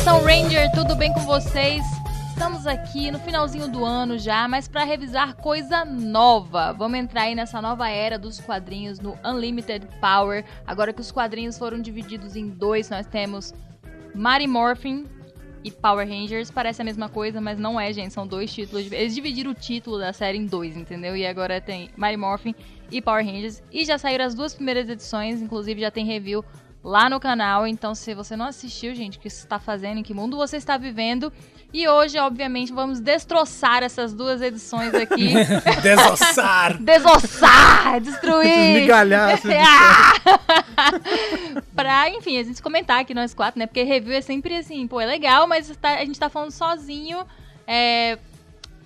Nação Ranger, tudo bem com vocês? Estamos aqui no finalzinho do ano já, mas para revisar coisa nova. Vamos entrar aí nessa nova era dos quadrinhos no Unlimited Power. Agora que os quadrinhos foram divididos em dois, nós temos Mighty Morphin e Power Rangers. Parece a mesma coisa, mas não é, gente. São dois títulos. Eles dividiram o título da série em dois, entendeu? E agora tem Mighty Morphin e Power Rangers. E já saíram as duas primeiras edições, inclusive já tem review lá no canal. Então, se você não assistiu, gente, o que você está fazendo, em que mundo você está vivendo. E hoje, obviamente, vamos destroçar essas duas edições aqui. Desossar! Desossar! Destruir! Desmigalhar pra, enfim, a gente comentar aqui nós quatro, né? Porque review é sempre assim, pô, é legal, mas tá- a gente tá falando sozinho. É,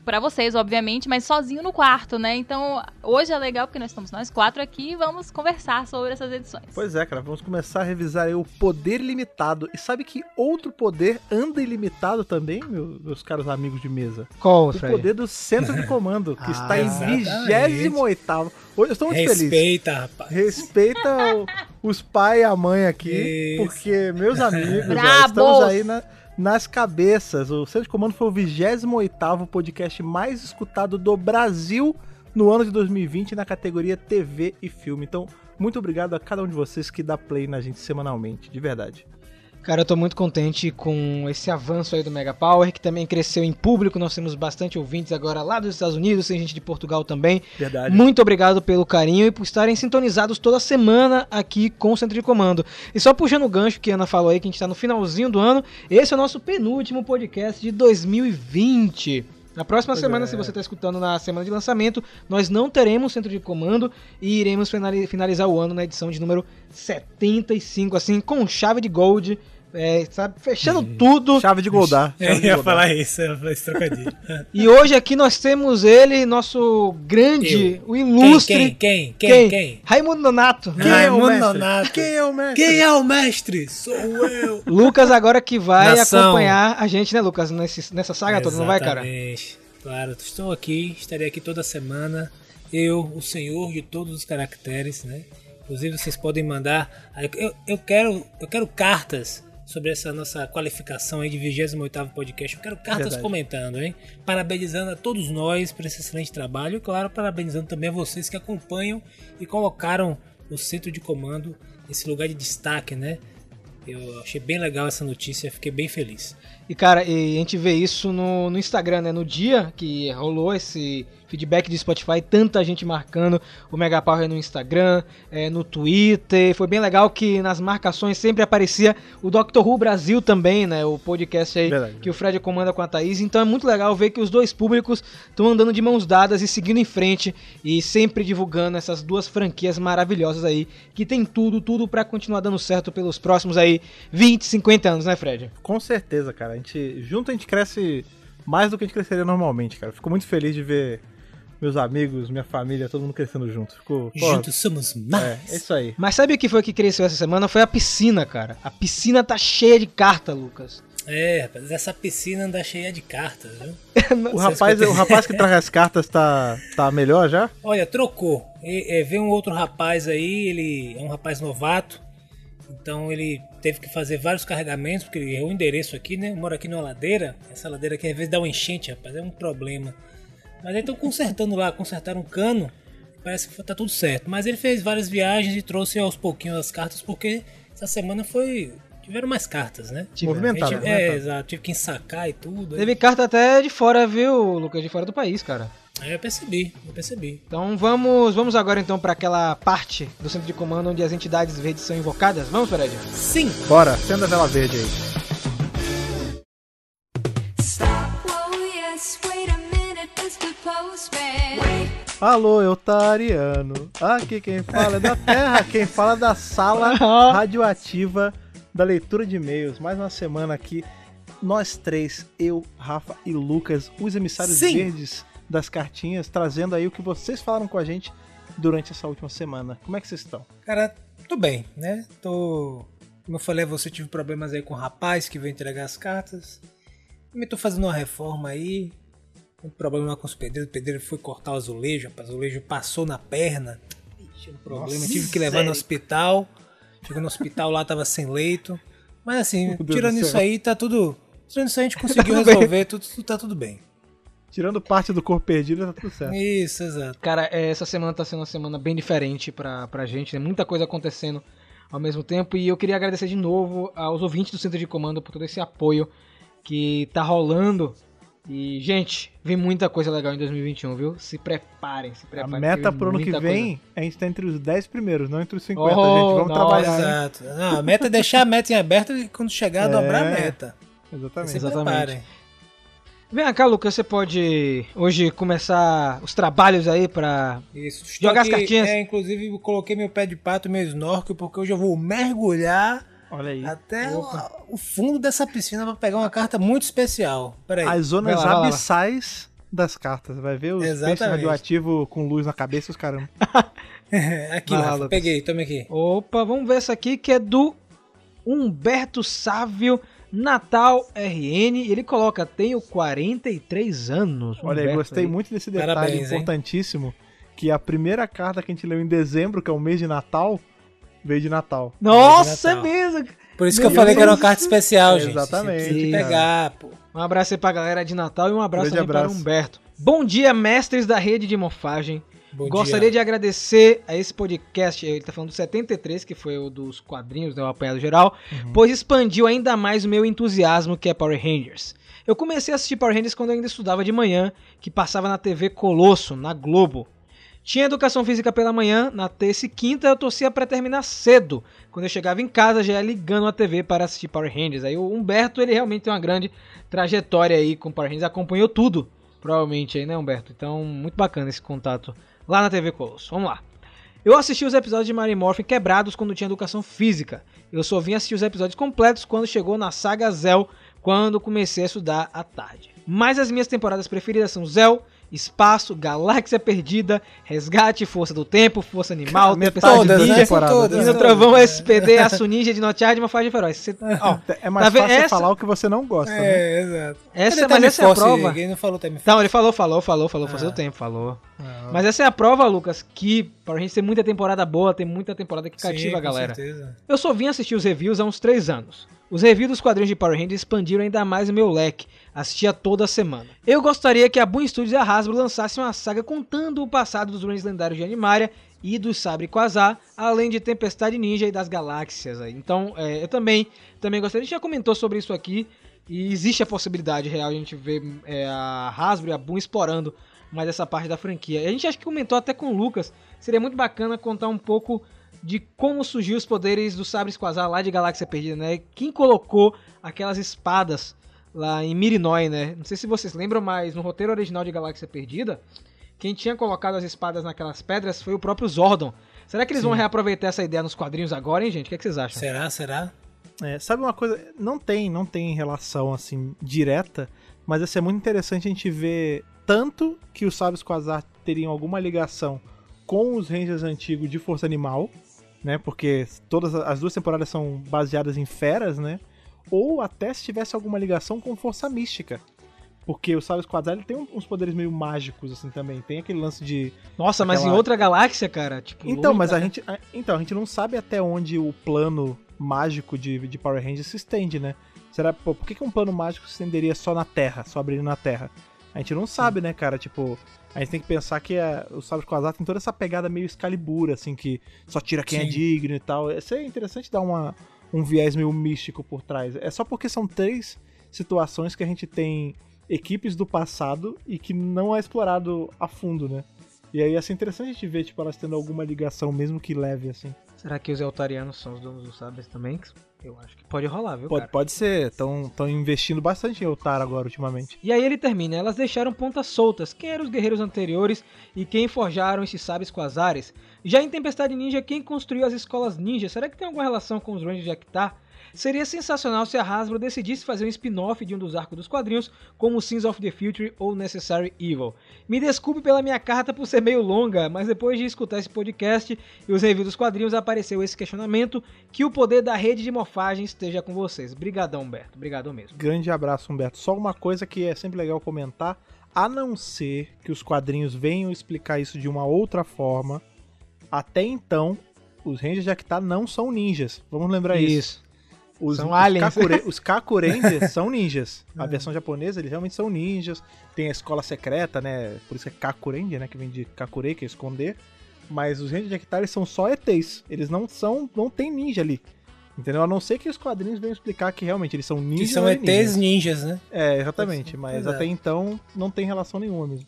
pra vocês, obviamente, mas sozinho no quarto, né? Então, hoje é legal porque nós estamos nós quatro aqui e vamos conversar sobre essas edições. Pois é, cara, vamos começar a revisar aí o poder ilimitado. E sabe que outro poder anda ilimitado também, meu- meus caros amigos de mesa? Qual, O poder do centro de comando, que Ah, está em exatamente. 28 Hoje eu estou muito feliz. Respeita, rapaz. Respeita o- os pai e a mãe aqui, Isso. porque, meus amigos, ó, estamos aí na- nas cabeças. O Centro de Comando foi o 28º podcast mais escutado do Brasil no ano de 2020 na categoria TV e filme. Então, muito obrigado a cada um de vocês que dá play na gente semanalmente, de verdade. Cara, eu tô muito contente com esse avanço aí do Mega Power, que também cresceu em público. Nós temos bastante ouvintes agora lá dos Estados Unidos, tem gente de Portugal também. Verdade. Muito obrigado pelo carinho e por estarem sintonizados toda semana aqui com o Centro de Comando. E só puxando o gancho que a Ana falou aí, que a gente tá no finalzinho do ano, esse é o nosso penúltimo podcast de 2020. Na próxima Pois semana, é. se você está escutando na semana de lançamento, nós não teremos centro de comando e iremos finali- finalizar o ano na edição de número 75, assim, com chave de gold, é, sabe, fechando tudo. Chave de Goldar. Eu chave de ia Goldar. falar isso, eu ia falar esse trocadilho. E hoje aqui nós temos ele, nosso grande, o ilustre. Quem? Quem? Quem? Quem? Raimundo Nonato. Quem é o Raimundo mestre? Nonato. Quem é o mestre? Quem é o mestre? Sou eu. Lucas agora que vai Nação. acompanhar a gente, né, Lucas, nesse- nessa saga toda, não vai, cara? Exatamente. Claro, estou aqui, estarei aqui toda semana. Eu, o senhor de todos os caracteres, né? Inclusive vocês podem mandar. Eu, eu quero, eu quero cartas sobre essa nossa qualificação aí de 28º podcast. Eu quero cartas Verdade. comentando, hein? Parabenizando a todos nós por esse excelente trabalho e claro, parabenizando também a vocês que acompanham e colocaram o centro de comando nesse lugar de destaque, né? Eu achei bem legal essa notícia, fiquei bem feliz. E cara, e a gente vê isso no, no Instagram, né? No dia que rolou esse feedback de Spotify, tanta gente marcando o Mega Power no Instagram, é, no Twitter. Foi bem legal que nas marcações sempre aparecia o Doctor Who Brasil também, né? O podcast aí Verdade. que o Fred comanda com a Thaís. Então é muito legal ver que os dois públicos estão andando de mãos dadas e seguindo em frente e sempre divulgando essas duas franquias maravilhosas aí, que tem tudo, tudo pra continuar dando certo pelos próximos aí 20, 50 anos, né, Fred? Com certeza, cara. A gente, junto a gente cresce mais do que a gente cresceria normalmente, cara. Fico muito feliz de ver meus amigos, minha família, todo mundo crescendo junto. Fico, pô, Juntos somos mais. é, é isso aí. Mas sabe o que foi que cresceu essa semana? Foi a piscina, cara. A piscina tá cheia de carta, Lucas. É, rapaz, essa piscina anda cheia de cartas, viu? O rapaz, o rapaz que traz as cartas tá, tá melhor já? Olha, trocou. E, é, veio um outro rapaz aí, ele é um rapaz novato. Então ele teve que fazer vários carregamentos, porque errou o endereço aqui, né? Eu moro aqui numa ladeira. Essa ladeira aqui às vezes dá um enchente, rapaz, é um problema. Mas aí estão consertando lá, consertaram um cano. Parece que tá tudo certo. Mas ele fez várias viagens e trouxe aos pouquinhos as cartas, porque essa semana foi. Tiveram mais cartas, né? Movimentado, movimentado. é, exato. Tive que ensacar e tudo. Teve carta até de fora, viu, Lucas? De fora do país, cara. Aí eu percebi, eu percebi. Então vamos, vamos agora então para aquela parte do centro de comando onde as entidades verdes são invocadas. Vamos, Fred? Sim! Bora, acenda a vela verde aí. Oh. Alô, Eutariano. Aqui quem fala é da Terra, quem fala é da sala radioativa da leitura de e-mails. Mais uma semana aqui, nós três, eu, Rafa e Lucas, os emissários Sim. verdes das cartinhas, trazendo aí o que vocês falaram com a gente durante essa última semana. Como é que vocês estão? Cara, tô bem, né? Tô. Como eu falei, você tive problemas aí com o rapaz que veio entregar as cartas. Também tô fazendo uma reforma aí. Um problema com os pedreiros. O pedreiro foi cortar o azulejo, rapaz. O azulejo passou na perna. Ixi, um problema. Nossa, tive que levar no hospital. Chegou no hospital lá, tava sem leito. Mas assim, tirando do isso aí, tá tudo. Tirando isso aí, a gente conseguiu resolver, tudo, tudo tá tudo bem. Tirando parte do corpo perdido, tá tudo certo. Isso, exato. Cara, é, essa semana tá sendo uma semana bem diferente pra, pra gente, né? Muita coisa acontecendo ao mesmo tempo. E eu queria agradecer de novo aos ouvintes do Centro de Comando por todo esse apoio que tá rolando. E, gente, vem muita coisa legal em 2021, viu? Se preparem, se A preparem. meta vem pro ano que vem é a gente tá entre os 10 primeiros, não entre os 50, Oh, gente. Vamos nossa. trabalhar. Exato. Não, a meta é deixar a meta em aberto e quando chegar, É. dobrar a meta. Exatamente. Se Exatamente. preparem. coisa. Vem cá, Lucas, você pode hoje começar os trabalhos aí pra. Isso. Jogar as cartinhas. É, inclusive, eu coloquei meu pé de pato e meu snorkel, porque hoje eu vou mergulhar Olha aí. até o, o fundo dessa piscina pra pegar uma carta muito especial. Peraí. As zonas Vai lá, vai lá. abissais das cartas. Vai ver os peixes Exatamente. radioativos com luz na cabeça e os caramba. aqui, Vai lá, peguei, tome aqui. Opa, vamos ver essa aqui que é do Humberto Sávio Natal RN. Ele coloca: Tenho 43 anos. Olha aí, Humberto gostei muito desse detalhe Parabéns, hein? importantíssimo. Que a primeira carta que a gente leu em dezembro, que é o mês de Natal, veio de Natal. Nossa, é Natal. mesmo. Por isso Meu que eu falei que era uma Deus. carta especial, gente. Exatamente, tem que pegar, pô. Um abraço aí pra galera de Natal e um abraço Grande também para abraço. Humberto. Bom dia, mestres da rede de morfagem. Bom Gostaria dia. de agradecer a esse podcast, ele tá falando do 73, que foi o dos quadrinhos, né, o apanhado geral, pois expandiu ainda mais o meu entusiasmo que é Power Rangers. Eu comecei a assistir Power Rangers quando eu ainda estudava de manhã, que passava na TV Colosso, na Globo. Tinha educação física pela manhã, na terça e quinta eu torcia pra terminar cedo. Quando eu chegava em casa já ia ligando a TV para assistir Power Rangers. Aí o Humberto, ele realmente tem uma grande trajetória aí com Power Rangers, acompanhou tudo, provavelmente aí, né, Humberto? Então, muito bacana esse contato lá na TV Colosso. Vamos lá. Eu assisti os episódios de Mary Morphin quebrados quando tinha educação física. Eu só vim assistir os episódios completos quando chegou na saga Zell, quando comecei a estudar à tarde. Mas as minhas temporadas preferidas são Zell, Espaço, Galáxia Perdida, Resgate, Força do Tempo, Força Animal, Metade Tempestade todas, das né? Ninja, temporadas. todas. e no Trovão SPD, Aço Ninja, Dinochard e uma Fase Feroz. Você- ó, É mais Tá fácil Essa- falar o que você não gosta, né? É, exato. essa, Cadê mas essa é a prova. Ninguém não falou Time Não, ele falou, falou, falou, falou, Força Ah. do Tempo, falou. Ah, Mas essa é a prova, Lucas, que pra gente ter muita temporada boa, tem muita temporada que cativa Sim, a galera. Com certeza. Eu só vim assistir os reviews há uns 3 anos. Os reviews dos quadrinhos de Power Rangers expandiram ainda mais o meu leque. Assistia toda semana. Eu gostaria que a Boom Studios e a Hasbro lançassem uma saga contando o passado dos Rangers lendários de Animaria e do Sabre Quasar, além de Tempestade Ninja e das Galáxias. Então, é, eu também, também gostaria. A gente já comentou sobre isso aqui. E existe a possibilidade real de a gente ver é, a Hasbro e a Boom explorando mais essa parte da franquia. A gente acho que comentou até com o Lucas. Seria muito bacana contar um pouco de como surgiu os poderes do Sabres Quasar lá de Galáxia Perdida, né? Quem colocou aquelas espadas lá em Mirinói, né? Não sei se vocês lembram, mas no roteiro original de Galáxia Perdida, quem tinha colocado as espadas naquelas pedras foi o próprio Zordon. Será que eles vão reaproveitar essa ideia nos quadrinhos agora, hein, gente? O que, é que vocês acham? Será, será? É, sabe uma coisa? Não tem, não tem relação assim direta, mas ia ser muito interessante a gente ver tanto que os Sábios Quasar teriam alguma ligação com os Rangers antigos de Força Animal, né? Porque todas as duas temporadas são baseadas em feras, né? Ou até se tivesse alguma ligação com Força Mística. Porque o Sábios Quasar ele tem uns poderes meio mágicos assim também. Tem aquele lance de Nossa, mas em Aquela- outra galáxia, cara, tipo... então, longe mas da- a gente, a- então, a gente não sabe até onde o plano mágico de, de Power Rangers se estende, né? Será, pô, por que, que um plano mágico se estenderia só na Terra, só abrindo na Terra? A gente não sabe, né, cara? Tipo, a gente tem que pensar que a, o Sábio Quasar tem toda essa pegada meio Excalibur, assim, que só tira quem é Sim. digno e tal. Isso é interessante dar uma, um viés meio místico por trás. É só porque são três situações que a gente tem equipes do passado e que não é explorado a fundo, né? E aí ia ser interessante a gente ver, tipo, elas tendo alguma ligação, mesmo que leve, assim. Será que os Eltarianos são os donos dos sabres também? Eu acho que pode rolar, viu, Pode, cara? pode ser, estão investindo bastante em Eltar agora, ultimamente. E aí ele termina, elas deixaram pontas soltas, quem eram os guerreiros anteriores e quem forjaram esses sabres quasares. Já em Tempestade Ninja, quem construiu as escolas ninja, será que tem alguma relação com os Rangers de Actar? Seria sensacional se a Hasbro decidisse fazer um spin-off de um dos arcos dos quadrinhos, como Sins of the Future ou Necessary Evil. Me desculpe pela minha carta por ser meio longa, mas depois de escutar esse podcast e os reviews dos quadrinhos, apareceu esse questionamento, que o poder da rede de morfagem esteja com vocês. Brigadão, Humberto. Brigadão mesmo. Grande abraço, Humberto. Só uma coisa que é sempre legal comentar, a não ser que os quadrinhos venham explicar isso de uma outra forma, até então, os Rangers de Actar não são ninjas. Vamos lembrar isso. Os, São os aliens. Kakure- os Kakurengers são ninjas. A versão japonesa, eles realmente são ninjas. Tem a escola secreta, né? Por isso é Kakurenger, né? Que vem de Kakure, que é esconder. Mas os Rangers de Hectare são só ETs. Eles não são. não tem ninja ali. Entendeu? A não ser que os quadrinhos venham explicar que realmente eles são Que ninjas. são ou ETs alienígenas. ninjas, né? É, exatamente. Mas Exato. até então não tem relação nenhuma mesmo.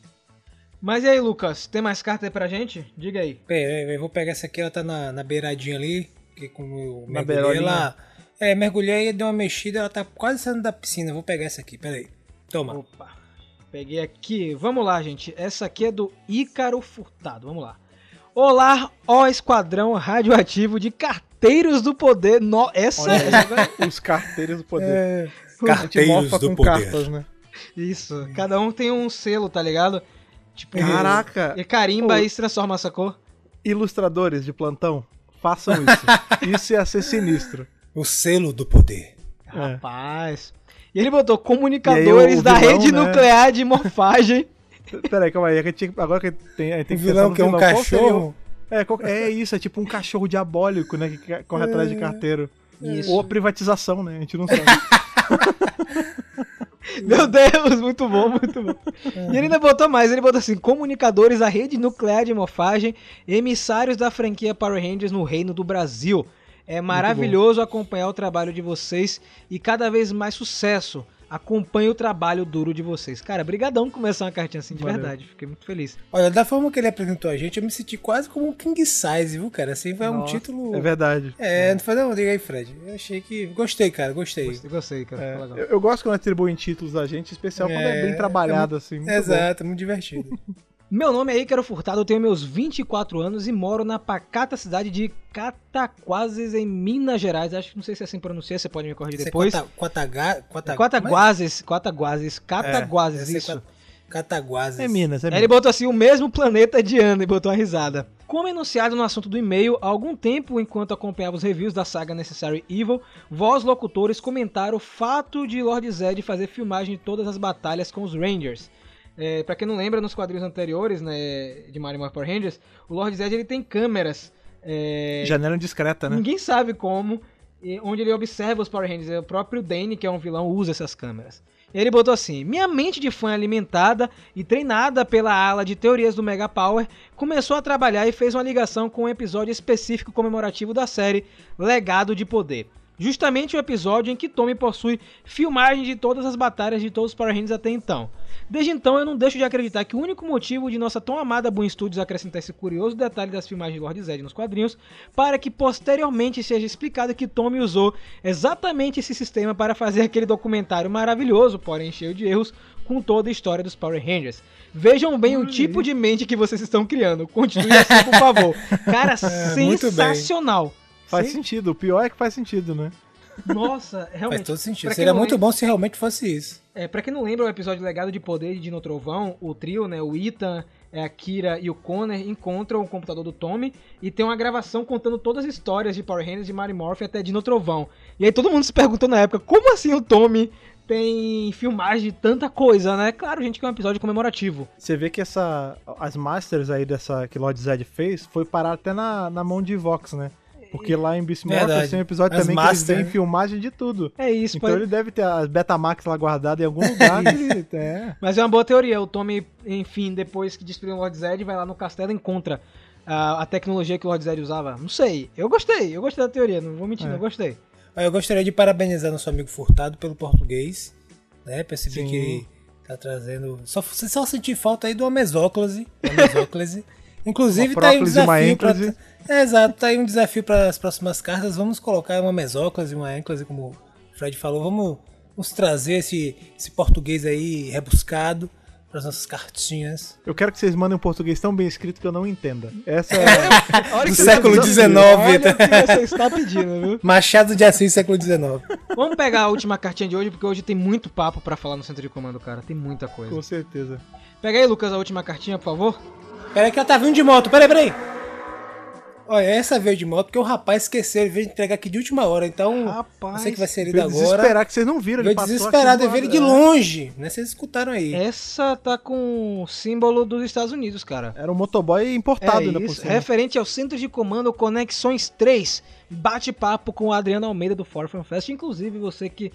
Mas e aí, Lucas, tem mais carta aí pra gente? Diga aí. Pera, eu vou pegar essa aqui, ela tá na, na beiradinha ali. Que como eu Na mergulhei, ela. É, mergulhei e deu uma mexida, ela tá quase saindo da piscina. Vou pegar essa aqui, peraí. Toma. Opa. Peguei aqui. Vamos lá, gente. Essa aqui é do Ícaro Furtado. Vamos lá. Olá, ó esquadrão radioativo de carteiros do poder. No... Essa Olha é. os carteiros do poder. É, A gente carteiros mofa do com poder. cartas, né? Isso. Cada um tem um selo, tá ligado? Tipo, Caraca! e carimba Pô. e se transforma, sacou? Ilustradores de plantão, façam isso. isso ia ser sinistro. O selo do poder. É. Rapaz. E ele botou comunicadores aí da vilão, rede né? nuclear de morfagem. Peraí, calma aí. é que que- Agora que tem, a gente tem que vilão que é um vilão. Cachorro. É, é isso, é tipo um cachorro diabólico, né? Que corre atrás de carteiro. Isso. Ou a privatização, né? A gente não sabe. Meu Deus, muito bom, muito bom. E ele ainda botou mais, ele botou assim, comunicadores da rede nuclear de morfagem, emissários da franquia Power Rangers no Reino do Brasil. É maravilhoso acompanhar o trabalho de vocês e cada vez mais sucesso. Acompanhe o trabalho duro de vocês. Cara, brigadão por começar uma cartinha assim, de Valeu. verdade. Fiquei muito feliz. Olha, da forma que ele apresentou a gente, eu me senti quase como um king size, viu, cara? Assim, vai um Nossa, título. É verdade. É, não foi não, diga aí, Fred. Eu achei que. Gostei, cara, gostei. Gostei, gostei cara. É, eu, eu gosto quando atribuem títulos a gente, especial quando é É, bem trabalhado, assim. muito bom. Exato, muito divertido. Meu nome é Ícaro Furtado, eu tenho meus 24 anos e moro na pacata cidade de Cataquases, em Minas Gerais. Acho que não sei se é assim pronuncia, você pode me corrigir Isso é depois. Quata- Quataguases, Quataguases, Cataguases, Deve ser isso. Cataguases. É Minas, é Aí ele Minas. botou assim, o mesmo planeta de ano, e botou uma risada. Como enunciado no assunto do e-mail, há algum tempo, enquanto acompanhava os reviews da saga Necessary Evil, vós, locutores, comentaram o fato de Lord Zed fazer filmagem de todas as batalhas com os Rangers. É, pra quem não lembra, nos quadrinhos anteriores, né, de Mario Power Rangers, o Lord Zed ele tem câmeras. é, Janela discreta, né? Ninguém sabe como, e onde ele observa os Power Rangers. É O próprio Dane, que é um vilão, usa essas câmeras. Ele botou assim: Minha mente de fã alimentada e treinada pela ala de teorias do Mega Power começou a trabalhar e fez uma ligação com um episódio específico comemorativo da série Legado de Poder. Justamente o episódio em que Tommy possui filmagem de todas as batalhas de todos os Power Rangers até então. Desde então, eu não deixo de acreditar que o único motivo de nossa tão amada Boom Studios acrescentar esse curioso detalhe das filmagens de Lord Zed nos quadrinhos, para que posteriormente seja explicado que Tommy usou exatamente esse sistema para fazer aquele documentário maravilhoso, porém cheio de erros, com toda a história dos Power Rangers. Vejam bem o tipo de mente que vocês estão criando. Continue assim, por favor. Cara, É, sensacional. Faz Sim. sentido. O pior é que faz sentido, né? Nossa, realmente. Faz todo sentido. Seria muito lembra- bom se realmente fosse isso. É, pra quem não lembra o episódio Legado de Poder de Dino Trovão, o trio, né, o Ethan, é, a Kira e o Connor encontram o computador do Tommy e tem uma gravação contando todas as histórias de Power Rangers, de Mary Morph até Dino Trovão. E aí todo mundo se perguntou na época, como assim o Tommy tem filmagem de tanta coisa, né? Claro, gente, que é um episódio comemorativo. Você vê que essa, as masters aí dessa que Lord Zed fez foi parar até na, na mão de Vox, né? Porque lá em. Morphers tem um episódio As também que eles master, veem né? filmagem de tudo. É isso, Então pode- ele deve ter as Betamax lá guardadas em algum lugar. ele, é. Mas é uma boa teoria. O Tommy, enfim, depois que destruiu o Lord Zed, vai lá no castelo e encontra a, a tecnologia que o Lord Zed usava. Não sei. Eu gostei. Eu gostei da teoria. Não vou mentir, É. eu gostei. Aí Eu gostaria de parabenizar nosso amigo Furtado pelo português. Né? Percebi Sim. que ele tá trazendo. Só, só senti falta aí de uma mesóclise. Uma mesóclise. Inclusive, Uma tá aí um e desafio pra. É, exato, tá aí um desafio para as próximas cartas. Vamos colocar uma mesóclise, uma ênclise, como o Fred falou. Vamos, vamos trazer esse, esse português aí rebuscado para as nossas cartinhas. Eu quero que vocês mandem um português tão bem escrito que eu não entenda. Essa é. Olha Do que século. XIX, Olha você está pedindo, viu? Machado de Assis, século XIX. Vamos pegar a última cartinha de hoje, porque hoje tem muito papo pra falar no centro de comando, cara. Tem muita coisa. com certeza. Pega aí, Lucas, a última cartinha, por favor. Peraí que ela tá vindo de moto. Peraí, peraí. Olha, essa veio de moto porque o rapaz esqueceu, ele veio entregar aqui de última hora. Então, Rapaz, você que vai ser lido Veio agora. desesperar que vocês não viram. Veio Ele passou desesperado, aqui do ele veio lado, de é. longe. Né? Vocês escutaram aí. Essa tá com o símbolo dos Estados Unidos, cara. Era um motoboy importado é ainda por isso. cima. Referente ao Centro de Comando Conexões 3. Bate-papo com o Adriano Almeida do Forfan Fest. Inclusive, você que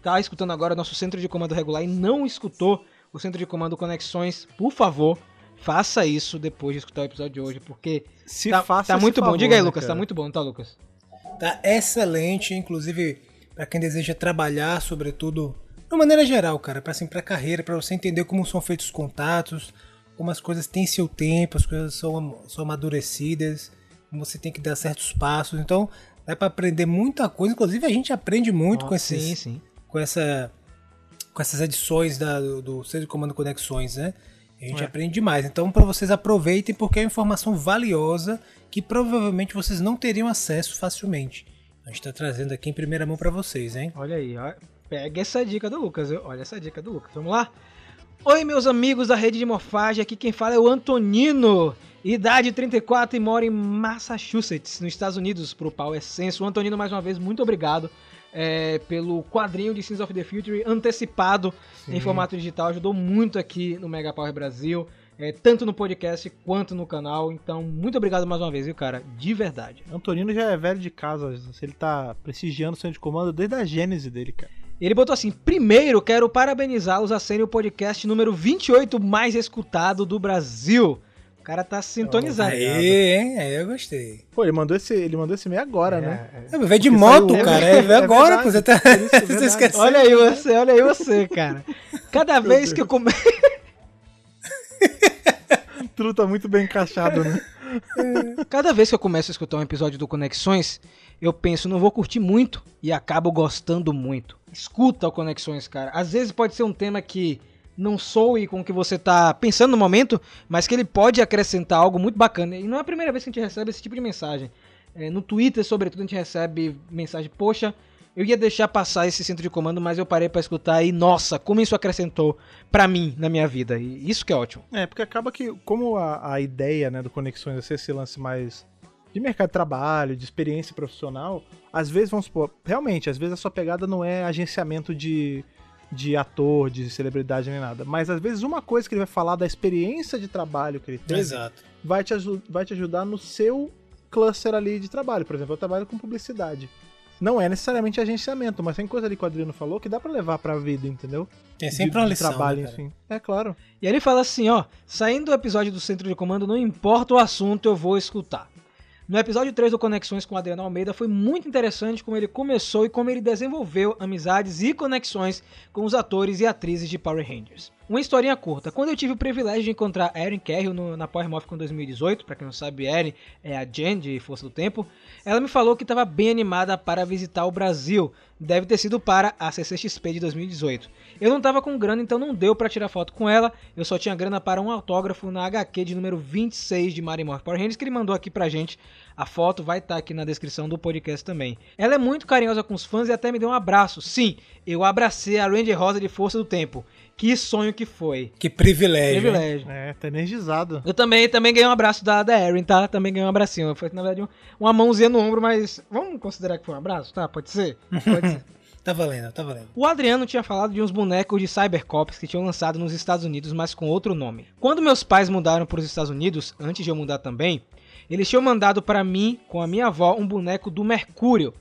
tá escutando agora nosso Centro de Comando regular e não escutou o Centro de Comando Conexões, por favor, faça isso depois de escutar o episódio de hoje, porque Se tá, faça tá muito bom. favor, Diga aí, né, Lucas, tá cara? muito bom, tá, Lucas? Tá excelente, inclusive para quem deseja trabalhar, sobretudo, de uma maneira geral, cara, para assim, para carreira, para você entender como são feitos os contatos, como as coisas têm seu tempo, as coisas são, são amadurecidas, como você tem que dar certos passos. Então, dá para aprender muita coisa, inclusive a gente aprende muito com esses Sim, sim. com essa com essas edições da, do, do Centro de Comando Conexões, né? A gente É. aprende demais. Então, para vocês aproveitem, porque é informação valiosa que provavelmente vocês não teriam acesso facilmente. A gente está trazendo aqui em primeira mão para vocês, hein? Olha aí, ó. pega essa dica do Lucas, olha essa dica do Lucas. Vamos lá? Oi, meus amigos da rede de morfagem, aqui quem fala é o Antonino. Idade 34 e mora em Massachusetts, nos Estados Unidos, pro Pau Essência. O Antonino, mais uma vez, muito obrigado é, pelo quadrinho de Sins of the Future antecipado em formato digital. Ajudou muito aqui no Mega Power Brasil, é, tanto no podcast quanto no canal. Então, muito obrigado mais uma vez, viu, cara? De verdade. Antonino já é velho de casa, ele tá prestigiando o centro de comando desde a gênese dele, cara. Ele botou assim: primeiro quero parabenizá-los a serem o podcast número 28 mais escutado do Brasil. O cara tá sintonizado. Aê, hein? Aí eu gostei. Pô, ele mandou esse, ele mandou esse e-mail agora, né? É, veio de Porque moto, saiu- cara. É É, veio agora, verdade, pô. Você tá. isso, é você esqueceu. Olha aí você, olha aí você, cara. Cada vez que eu começo. Tudo tá muito bem encaixado, né? Cada vez que eu começo a escutar um episódio do Conexões, eu penso, não vou curtir muito e acabo gostando muito. Escuta o Conexões, cara. Às vezes pode ser um tema que não soe com o que você tá pensando no momento, mas que ele pode acrescentar algo muito bacana. E não é a primeira vez que a gente recebe esse tipo de mensagem. É, no Twitter, sobretudo, a gente recebe mensagem, poxa, eu ia deixar passar esse centro de comando, mas eu parei pra escutar e, nossa, como isso acrescentou pra mim na minha vida. E isso que é ótimo. É, porque acaba que, como a, a ideia né, do Conexões é ser esse lance mais de mercado de trabalho, de experiência profissional, às vezes, vamos supor, realmente, às vezes a sua pegada não é agenciamento de, de ator, de celebridade nem nada, mas às vezes uma coisa que ele vai falar da experiência de trabalho que ele teve Exato. vai te, vai te ajudar no seu cluster ali de trabalho. Por exemplo, eu trabalho com publicidade. Não é necessariamente agenciamento, mas tem coisa ali que o Adriano falou que dá pra levar pra vida, entendeu? Tem sempre de, uma lição. trabalho, né, enfim. É claro. E aí ele fala assim, ó, saindo do episódio do centro de comando, não importa o assunto, eu vou escutar. No episódio 3 do Conexões com Adriano Almeida foi muito interessante como ele começou e como ele desenvolveu amizades e conexões com os atores e atrizes de Power Rangers. Uma historinha curta. Quando eu tive o privilégio de encontrar Erin Carroll na Power Morphin 2018, pra quem não sabe, Erin é a Jen de Força do Tempo, ela me falou que estava bem animada para visitar o Brasil. Deve ter sido para a CCXP de 2018. Eu não tava com grana, então não deu pra tirar foto com ela. Eu só tinha grana para um autógrafo na HQ de número 26 de Mario Morph Power Rangers, que ele mandou aqui pra gente. A foto vai estar aqui na descrição do podcast também. Ela é muito carinhosa com os fãs e até me deu um abraço. Sim, eu abracei a Ranger Rosa de Força do Tempo. Que sonho que foi. Que privilégio. Privilégio. É, tá energizado. Eu também, também ganhei um abraço da, da Erin, tá? Também ganhei um abracinho. Foi, na verdade, um- uma mãozinha no ombro, mas vamos considerar que foi um abraço, tá? Pode ser? Pode ser. Tá valendo, tá valendo. O Adriano tinha falado de uns bonecos de Cybercops que tinham lançado nos Estados Unidos, mas com outro nome. Quando meus pais mudaram para os Estados Unidos, antes de eu mudar também, eles tinham mandado para mim, com a minha avó, um boneco do Mercúrio.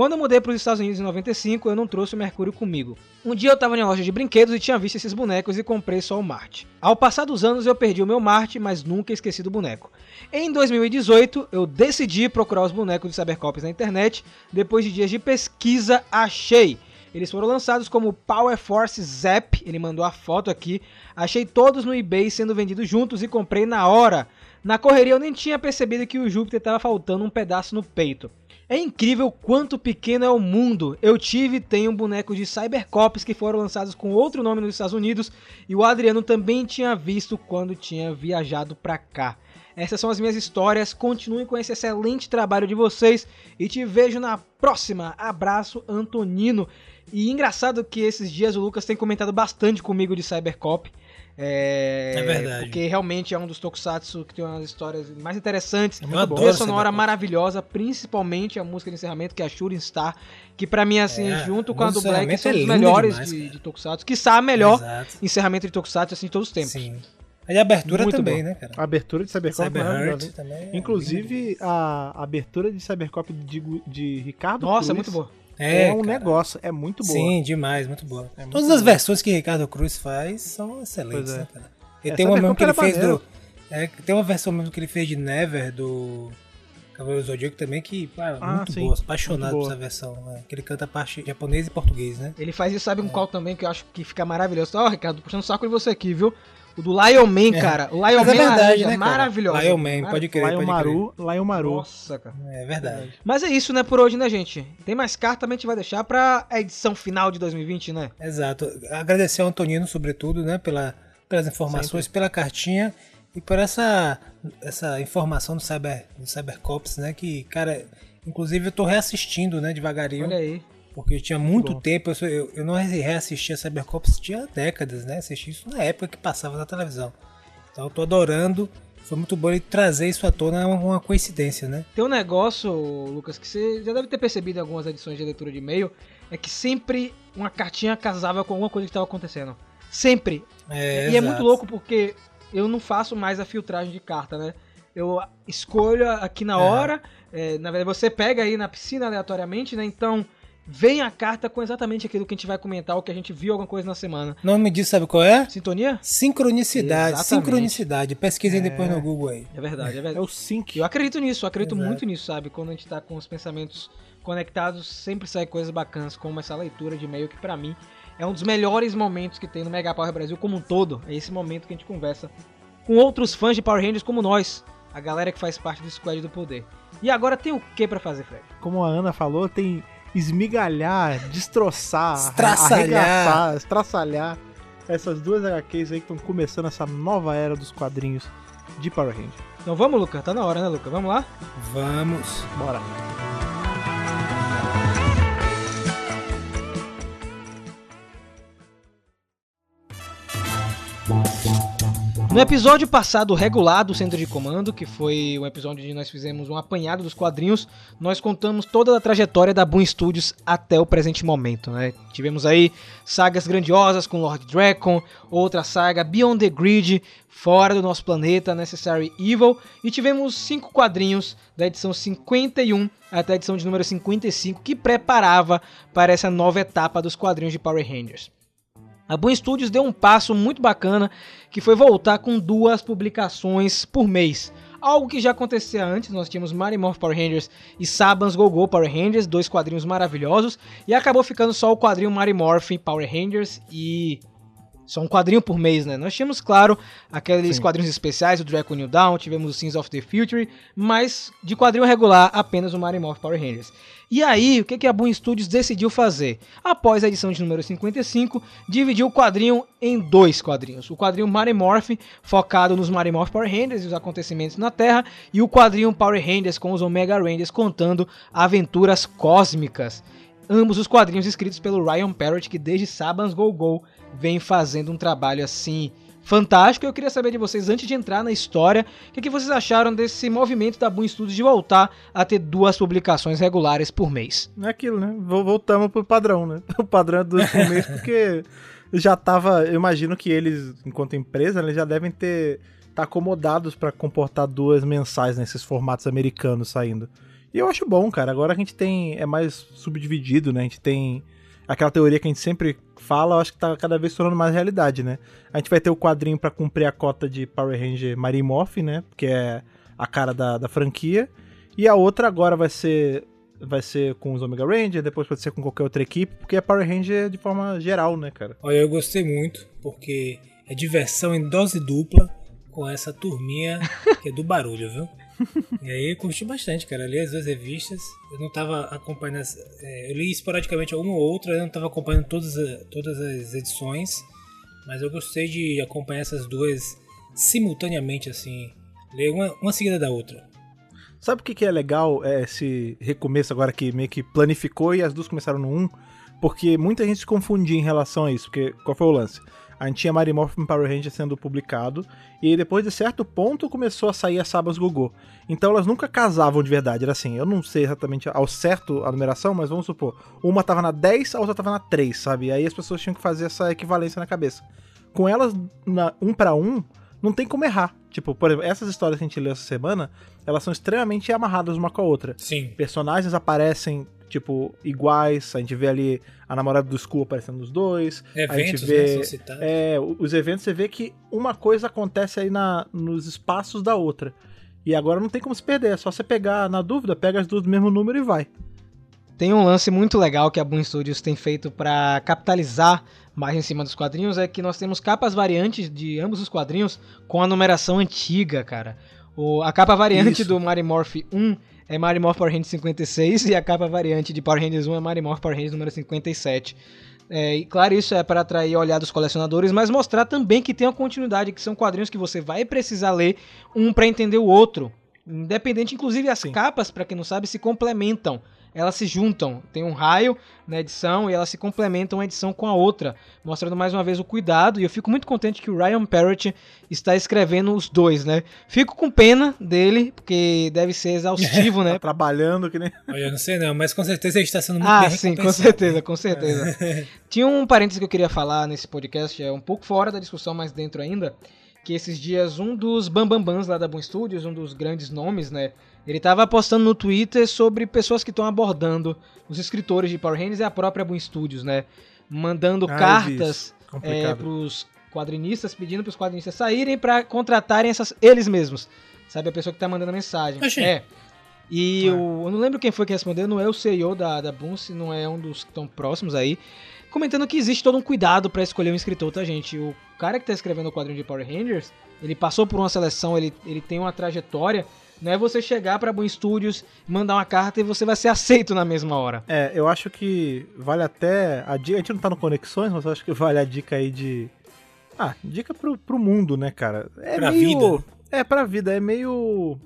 Quando eu mudei para os Estados Unidos em 95, eu não trouxe o Mercúrio comigo. Um dia eu estava em uma loja de brinquedos e tinha visto esses bonecos e comprei só o Marte. Ao passar dos anos eu perdi o meu Marte, mas nunca esqueci do boneco. Em 2018, eu decidi procurar os bonecos de Cybercops na internet. Depois de dias de pesquisa, achei. Eles foram lançados como Power Force Zap, ele mandou a foto aqui. Achei todos no eBay sendo vendidos juntos e comprei na hora. Na correria eu nem tinha percebido que o Júpiter estava faltando um pedaço no peito. É incrível quanto pequeno é o mundo. Eu tive e tenho bonecos de Cybercops que foram lançados com outro nome nos Estados Unidos e o Adriano também tinha visto quando tinha viajado pra cá. Essas são as minhas histórias. Continuem com esse excelente trabalho de vocês e te vejo na próxima. Abraço, Antonino. E engraçado que esses dias o Lucas tem comentado bastante comigo de Cybercop. É, É verdade. Porque realmente é um dos tokusatsu que tem umas histórias mais interessantes. Eu Uma adoro trilha essa sonora maravilhosa, principalmente a música de encerramento, que é a Shooting Star, que pra mim, assim, É, junto com a do Black, são é os melhores demais, de, de tokusatsu. Que a melhor Exato. encerramento de tokusatsu, assim, de todos os tempos. Sim. E a abertura Muito também, bom. né, cara? A abertura de Cybercop é Cyber é Inclusive, a abertura de Cybercop de, de Ricardo Nossa, é Cruz muito boa. É, É, um cara. negócio, é muito boa. Sim, demais, muito boa. É muito Todas as boa. versões que Ricardo Cruz faz são excelentes, Pois é. né, cara? Ele É, tem uma mesmo que ele fez do. maneiro. É, tem uma versão mesmo que ele fez de Never do Cavaleiro do Zodíaco também, que pá, é Ah, muito sim, boa, apaixonado muito por essa versão. né? Que ele canta a parte japonês e português, né? Ele faz isso, sabe um qual também, que eu acho que fica maravilhoso. Ó, Ricardo, puxando o saco de você aqui, viu? O do Lion Man, cara. O Lion Mas Man é verdade, né, cara? maravilhoso. Lion Man, pode crer, Lion pode Maru, Lion Maru. Nossa, cara. crer. É verdade. Mas é isso, né, por hoje, né, gente? Tem mais carta, também a gente vai deixar pra edição final de 2020, né? Exato. Agradecer ao Antonino, sobretudo, né, pela, pelas informações, pela cartinha e por essa, essa informação do Cyber, do Cybercops, né, que, cara, inclusive eu tô reassistindo, né, devagarinho. Olha aí. Porque eu tinha muito bom. tempo, eu, eu, não reassistia Cybercops tinha décadas, né? Assisti isso na época que passava na televisão. Então eu tô adorando. Foi muito bom ele trazer isso à tona, é uma, uma coincidência, né? Tem um negócio, Lucas, que você já deve ter percebido em algumas edições de leitura de e-mail, é que sempre uma cartinha casava com alguma coisa que estava acontecendo. Sempre. É, e é exato. muito louco porque eu não faço mais a filtragem de carta, né? Eu escolho aqui na É. hora, é, na verdade você pega aí na piscina aleatoriamente, né? Então vem a carta com exatamente aquilo que a gente vai comentar, o que a gente viu alguma coisa na semana. O nome disso sabe qual é? Sintonia? Sincronicidade. Exatamente. Sincronicidade. Pesquisem depois no Google aí. É verdade, é É verdade. o Sync. Eu acredito nisso, eu acredito Exato. muito nisso, sabe? Quando a gente tá com os pensamentos conectados, sempre sai coisas bacanas, como essa leitura de e-mail, que pra mim é um dos melhores momentos que tem no Mega Power Brasil como um todo. É esse momento que a gente conversa com outros fãs de Power Rangers como nós, a galera que faz parte do Squad do Poder. E agora tem o que pra fazer, Fred? Como a Ana falou, tem esmigalhar, destroçar, Estraçalhar. arregaçar, estraçalhar essas duas HQs aí que estão começando essa nova era dos quadrinhos de Power Rangers. Então vamos, Luca? Tá na hora, né, Luca? Vamos lá? Vamos. Bora. No episódio passado regular do Centro de Comando, que foi um episódio onde nós fizemos um apanhado dos quadrinhos, nós contamos toda a trajetória da Boom Studios até o presente momento. Né? Tivemos aí sagas grandiosas com Lord Dragon, outra saga Beyond the Grid, fora do nosso planeta, Necessary Evil, e tivemos cinco quadrinhos da edição 51 até a edição de número 55 que preparava para essa nova etapa dos quadrinhos de Power Rangers. A Boom Studios deu um passo muito bacana, que foi voltar com duas publicações por mês. Algo que já acontecia antes, nós tínhamos Mighty Morph Power Rangers e Sabans Go-Go Power Rangers, dois quadrinhos maravilhosos, e acabou ficando só o quadrinho Morphin Power Rangers e só um quadrinho por mês, né? Nós tínhamos, claro, aqueles Sim. quadrinhos especiais, o Draco New Down, tivemos o Sins of the Future, mas de quadrinho regular, apenas o Mighty Morph Power Rangers. E aí, o que, que a Boom Studios decidiu fazer? Após a edição de número 55, dividiu o quadrinho em dois quadrinhos. O quadrinho Mighty Morph, focado nos Mighty Morph Power Rangers e os acontecimentos na Terra, e o quadrinho Power Rangers com os Omega Rangers contando aventuras cósmicas. Ambos os quadrinhos escritos pelo Ryan Parrott, que desde Sabans Go Go vem fazendo um trabalho assim fantástico. Eu queria saber de vocês, antes de entrar na história, o que, que vocês acharam desse movimento da Boom Studios de voltar a ter duas publicações regulares por mês. É aquilo, né? Vol- Voltamos pro padrão, né? O padrão é do último mês, porque já tava. Eu imagino que eles, enquanto empresa, eles já devem ter. tá acomodados pra comportar duas mensais nesses formatos americanos saindo. E eu acho bom, cara. Agora a gente tem. É mais subdividido, né? A gente tem. Aquela teoria que a gente sempre fala, eu acho que tá cada vez tornando mais realidade, né? A gente vai ter o quadrinho pra cumprir a cota de Power Ranger Mighty Morphin, né? Que é a cara da, da franquia. E a outra agora vai ser vai ser com os Omega Ranger, depois pode ser com qualquer outra equipe, porque é Power Ranger de forma geral, né, cara? Olha, eu gostei muito, porque é diversão em dose dupla com essa turminha que é do barulho, viu? E aí curti bastante, cara. Eu li as duas revistas. Eu não tava acompanhando. É, eu li esporadicamente uma ou outra, eu não tava acompanhando todas, todas as edições. Mas eu gostei de acompanhar essas duas simultaneamente, assim. Ler uma, uma seguida da outra. Sabe o que, que é legal é, esse recomeço agora que meio que planificou e as duas começaram no 1? Porque muita gente se confundia em relação a isso, porque qual foi o lance? A gente tinha Mighty Morphin Power Ranger sendo publicado, e depois de certo ponto começou a sair as Sabas Gogô. Então elas nunca casavam de verdade, era assim, eu não sei exatamente ao certo a numeração, mas vamos supor, uma tava na 10, a outra tava na 3, sabe? E aí as pessoas tinham que fazer essa equivalência na cabeça. Com elas, na um para um, não tem como errar. Tipo, por exemplo, essas histórias que a gente leu essa semana, elas são extremamente amarradas uma com a outra. Sim. Personagens aparecem, tipo, iguais, a gente vê ali a namorada do Skull aparecendo nos dois, a Eventos, gente né, vê citados. é, o- os eventos você vê que uma coisa acontece aí na, nos espaços da outra. E agora não tem como se perder, é só você pegar, na dúvida, pega as duas do mesmo número e vai. Tem um lance muito legal que a Boom Studios tem feito pra capitalizar mais em cima dos quadrinhos, é que nós temos capas variantes de ambos os quadrinhos com a numeração antiga, cara. O, a capa variante Isso. do Mighty Morph 1 é Mighty Morph Power Rangers 56 e a capa variante de Power Rangers 1 é Mighty Morph Power Rangers número 57. É, e claro, isso é para atrair o olhar dos colecionadores, mas mostrar também que tem uma continuidade, que são quadrinhos que você vai precisar ler um para entender o outro. Independente, inclusive as Sim. capas, para quem não sabe, se complementam. Elas se juntam. Tem um raio na edição e elas se complementam uma edição com a outra, mostrando mais uma vez o cuidado. E eu fico muito contente que o Ryan Parrott está escrevendo os dois, né? Fico com pena dele, porque deve ser exaustivo, Tá né? trabalhando que nem. Olha, eu não sei não, mas com certeza a gente tá sendo muito Ah, bem sim, com certeza, com certeza. Tinha um parênteses que eu queria falar nesse podcast, é um pouco fora da discussão, mas dentro ainda, que esses dias um dos bambambans lá da Boom Studios, um dos grandes nomes, né, ele tava postando no Twitter sobre pessoas que estão abordando os escritores de Power Rangers e a própria Boom Studios, né, mandando Ah, cartas é, Complicado. pros quadrinistas, pedindo pros quadrinistas saírem pra contratarem essas, eles mesmos. Sabe, a pessoa que tá mandando a mensagem. Oxi. É. E o, eu não lembro quem foi que respondeu, não é o CEO da, da Boom, se não é um dos que estão próximos aí, comentando que existe todo um cuidado pra escolher um escritor, tá, gente? O cara que tá escrevendo o quadrinho de Power Rangers, ele passou por uma seleção, ele, ele tem uma trajetória, não é você chegar pra Boom Studios, mandar uma carta e você vai ser aceito na mesma hora. É, eu acho que vale até. A, dica, a gente não tá no Conexões, mas eu acho que vale a dica aí de. Ah, dica pro, pro mundo, né, cara? É Pra meio. vida. É, pra vida, é meio.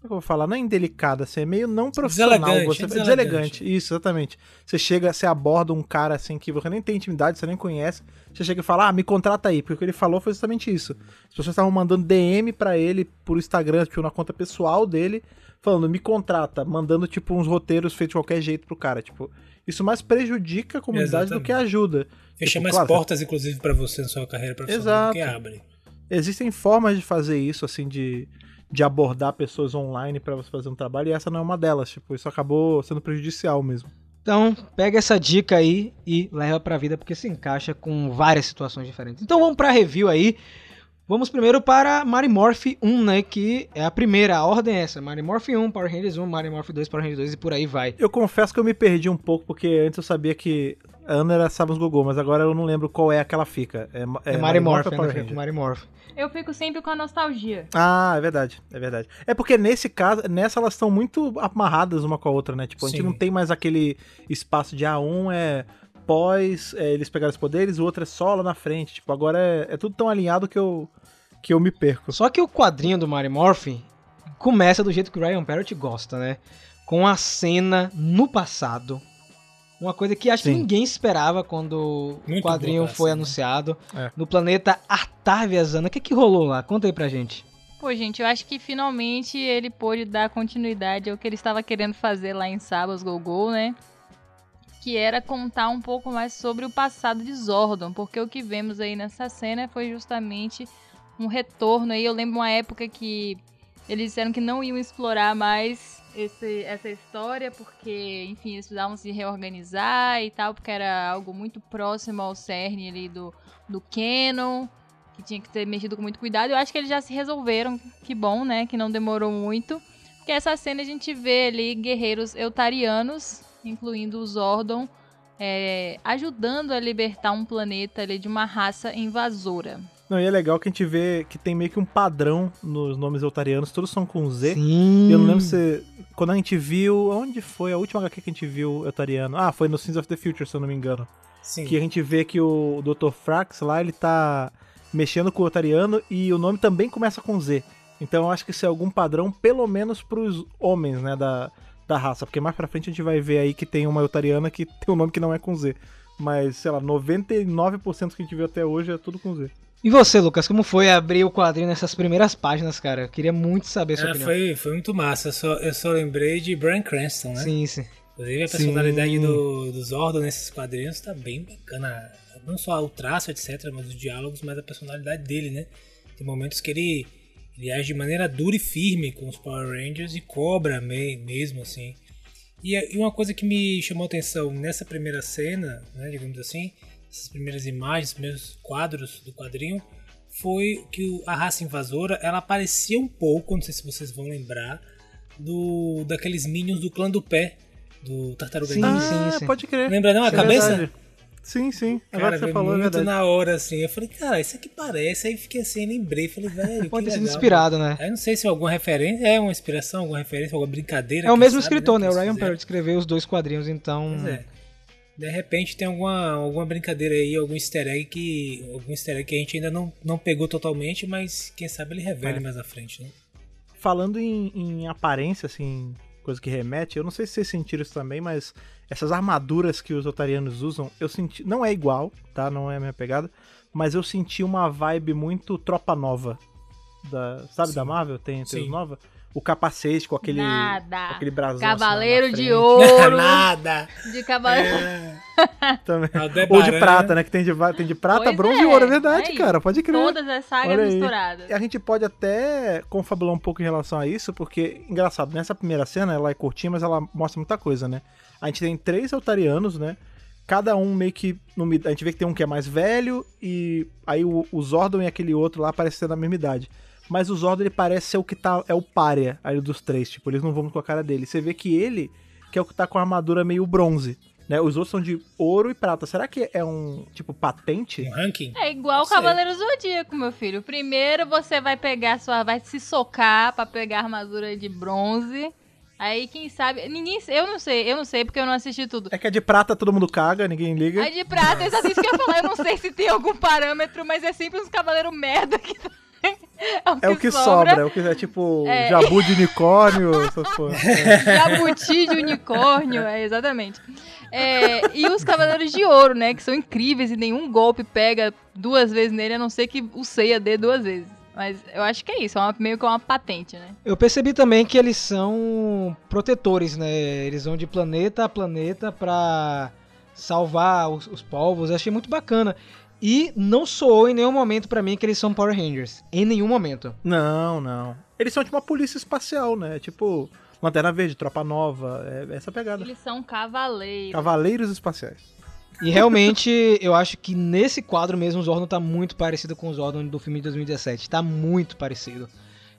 Como é eu vou falar? Não é indelicado, assim, é meio não profissional. Deselegante, você, é deselegante. deselegante. Isso, exatamente. Você chega, você aborda um cara assim que você nem tem intimidade, você nem conhece. Você chega e fala, ah, me contrata aí, porque o que ele falou foi justamente isso. As pessoas estavam mandando DM pra ele por Instagram, tipo, na conta pessoal dele, falando, me contrata, mandando, tipo, uns roteiros feitos de qualquer jeito pro cara. Tipo, isso mais prejudica a comunidade do que Exatamente. ajuda. Fecha Tipo, mais claro, portas, inclusive, pra você na sua carreira profissional do que Exato. abre. Existem formas de fazer isso, assim, de, de abordar pessoas online pra você fazer um trabalho, e essa não é uma delas. Tipo, isso acabou sendo prejudicial mesmo. Então, pega essa dica aí e leva pra vida, porque se encaixa com várias situações diferentes. Então vamos pra review aí. Vamos primeiro para Mighty Morph 1, né? Que é a primeira, a ordem é essa. Mighty Morph 1, Power Rangers 1, Mighty Morph 2, Power Rangers 2 e por aí vai. Eu confesso que eu me perdi um pouco, porque antes eu sabia que a Ana era Sabas Gogô, mas agora eu não lembro qual é a que ela fica. É, É, Mighty Morph, ou né? Mighty Morph. Eu fico sempre com a nostalgia. Ah, é verdade, é verdade. É porque nesse caso, nessa elas estão muito amarradas uma com a outra, né? Tipo, a gente Sim. não tem mais aquele espaço de ah, um é pós, é, eles pegaram os poderes, o outro é só lá na frente. Tipo, agora é, é tudo tão alinhado que eu, que eu me perco. Só que o quadrinho do Mighty Morph começa do jeito que o Ryan Parrott gosta, né? Com a cena no passado. Uma coisa que acho que Sim. ninguém esperava quando Muito o quadrinho boa foi anunciado. É. No planeta Artaviazana. O que, que rolou lá? Conta aí pra gente. Pô, gente, eu acho que finalmente ele pôde dar continuidade ao que ele estava querendo fazer lá em Sabas Gogol, né? Que era contar um pouco mais sobre o passado de Zordon, porque o que vemos aí nessa cena foi justamente um retorno aí. Eu lembro uma época que eles disseram que não iam explorar mais esse- essa história, porque, enfim, eles precisavam se reorganizar e tal, porque era algo muito próximo ao cerne ali do, do Canon que tinha que ter mexido com muito cuidado. Eu acho que eles já se resolveram, que bom, né? Que não demorou muito. Porque essa cena a gente vê ali guerreiros eutarianos, incluindo o Zordon, é, ajudando a libertar um planeta ali de uma raça invasora. Não, e é legal que a gente vê que tem meio que um padrão nos nomes eutarianos, todos são com Z. Sim. Eu não lembro se. Quando a gente viu. Onde foi a última HQ que a gente viu eutariano? Ah, foi no Sins of the Future, se eu não me engano. Sim. Que a gente vê que o Dr. Frax lá, ele tá mexendo com o Otariano e o nome também começa com Z. Então eu acho que isso é algum padrão, pelo menos pros homens, né, da, da raça. Porque mais pra frente a gente vai ver aí que tem uma Otariana que tem um nome que não é com Z. Mas, sei lá, 99% que a gente viu até hoje é tudo com Z. E você, Lucas, como foi abrir o quadrinho nessas primeiras páginas, cara? Eu queria muito saber a sua Ah, opinião. foi, foi muito massa. Eu só, eu só lembrei de Brian Cranston, né? Sim, sim. Inclusive a Sim. personalidade do, do Zordon nesses quadrinhos tá bem bacana. Não só o traço, etc., mas os diálogos, mas a personalidade dele, né? Tem momentos que ele, ele age de maneira dura e firme com os Power Rangers e cobra me- mesmo, assim. E, e uma coisa que me chamou atenção nessa primeira cena, né, digamos assim, essas primeiras imagens, primeiros quadros do quadrinho, foi que a raça invasora, ela aparecia um pouco, não sei se vocês vão lembrar, do daqueles minions do clã do pé, do Tartaruga Sim, Ninja. sim. ah, pode crer. Lembra não a É cabeça? verdade. Sim, sim. Agora Cara, que você falou, é muito verdade. na hora, assim. Eu falei, cara, isso aqui parece. Aí fiquei assim, lembrei. Falei, velho. Pode que ter sido inspirado, né? Aí não sei se é alguma referência, é uma inspiração, alguma referência, alguma brincadeira. É o mesmo sabe, escritor, né? O Ryan. Perry escreveu os dois quadrinhos, então. Pois é. De repente tem alguma, alguma brincadeira aí, algum easter egg que. Algum easter egg que a gente ainda não, não pegou totalmente, mas quem sabe ele revele É. mais à frente, né? Falando em, em aparência, assim, coisa que remete, eu não sei se vocês sentiram isso também, mas essas armaduras que os otarianos usam, eu senti. Não é igual, tá? Não é a minha pegada, mas eu senti uma vibe muito tropa nova. Da, sabe Sim. da Marvel? Tem, tem os nova? O capacete com aquele. Nada. com aquele brasão. Cavaleiro assim, lá na de ouro. Nada! de cavaleiro. É, Também. Aldebaran, Ou de prata, né? Que tem de, tem de prata, Pois bronze é, e ouro, é verdade, aí. cara. Pode crer. Todas as sagas Olha aí. misturadas. E a gente pode até confabular um pouco em relação a isso, porque, engraçado, nessa primeira cena, ela é curtinha, mas ela mostra muita coisa, né? A gente tem três altarianos, né? Cada um meio que. a gente vê que tem um que é mais velho, e aí o, o Zordon e aquele outro lá parecem ser da mesma idade. Mas o Zordon, ele parece ser o que tá. É o párea aí dos três, tipo, eles não vão com a cara dele. Você vê que ele, que é o que tá com a armadura meio bronze. Né? Os outros são de ouro e prata. Será que é um, tipo, patente? Um ranking? É igual o. Cavaleiro Zodíaco, meu filho. Primeiro você vai pegar sua. vai se socar pra pegar a armadura de bronze. Aí, quem sabe. Ninguém. Eu não sei, eu não sei porque eu não assisti tudo. É que a de prata todo mundo caga, ninguém liga. A de prata, exatamente isso que eu ia falar. Eu não sei se tem algum parâmetro, mas é sempre uns cavaleiros merda que. É o que sobra, é o que é tipo É. jabu de unicórnio. É. Jabuti de unicórnio, é, exatamente. É, e os Cavaleiros de Ouro, né? Que são incríveis e nenhum golpe pega duas vezes nele, a não ser que o Seiya dê duas vezes. Mas eu acho que é isso, é uma- meio que uma patente, né? Eu percebi também que eles são protetores, né? Eles vão de planeta a planeta pra salvar os, os povos. Eu achei muito bacana. E não soou em nenhum momento pra mim que eles são Power Rangers. Em nenhum momento. Não, não. Eles são tipo uma polícia espacial, né? Tipo Lanterna Verde, Tropa Nova, é essa pegada. Eles são cavaleiros. Cavaleiros espaciais. E realmente, eu acho que nesse quadro mesmo o Zordon tá muito parecido com o Zordon do filme de 2017. Tá muito parecido.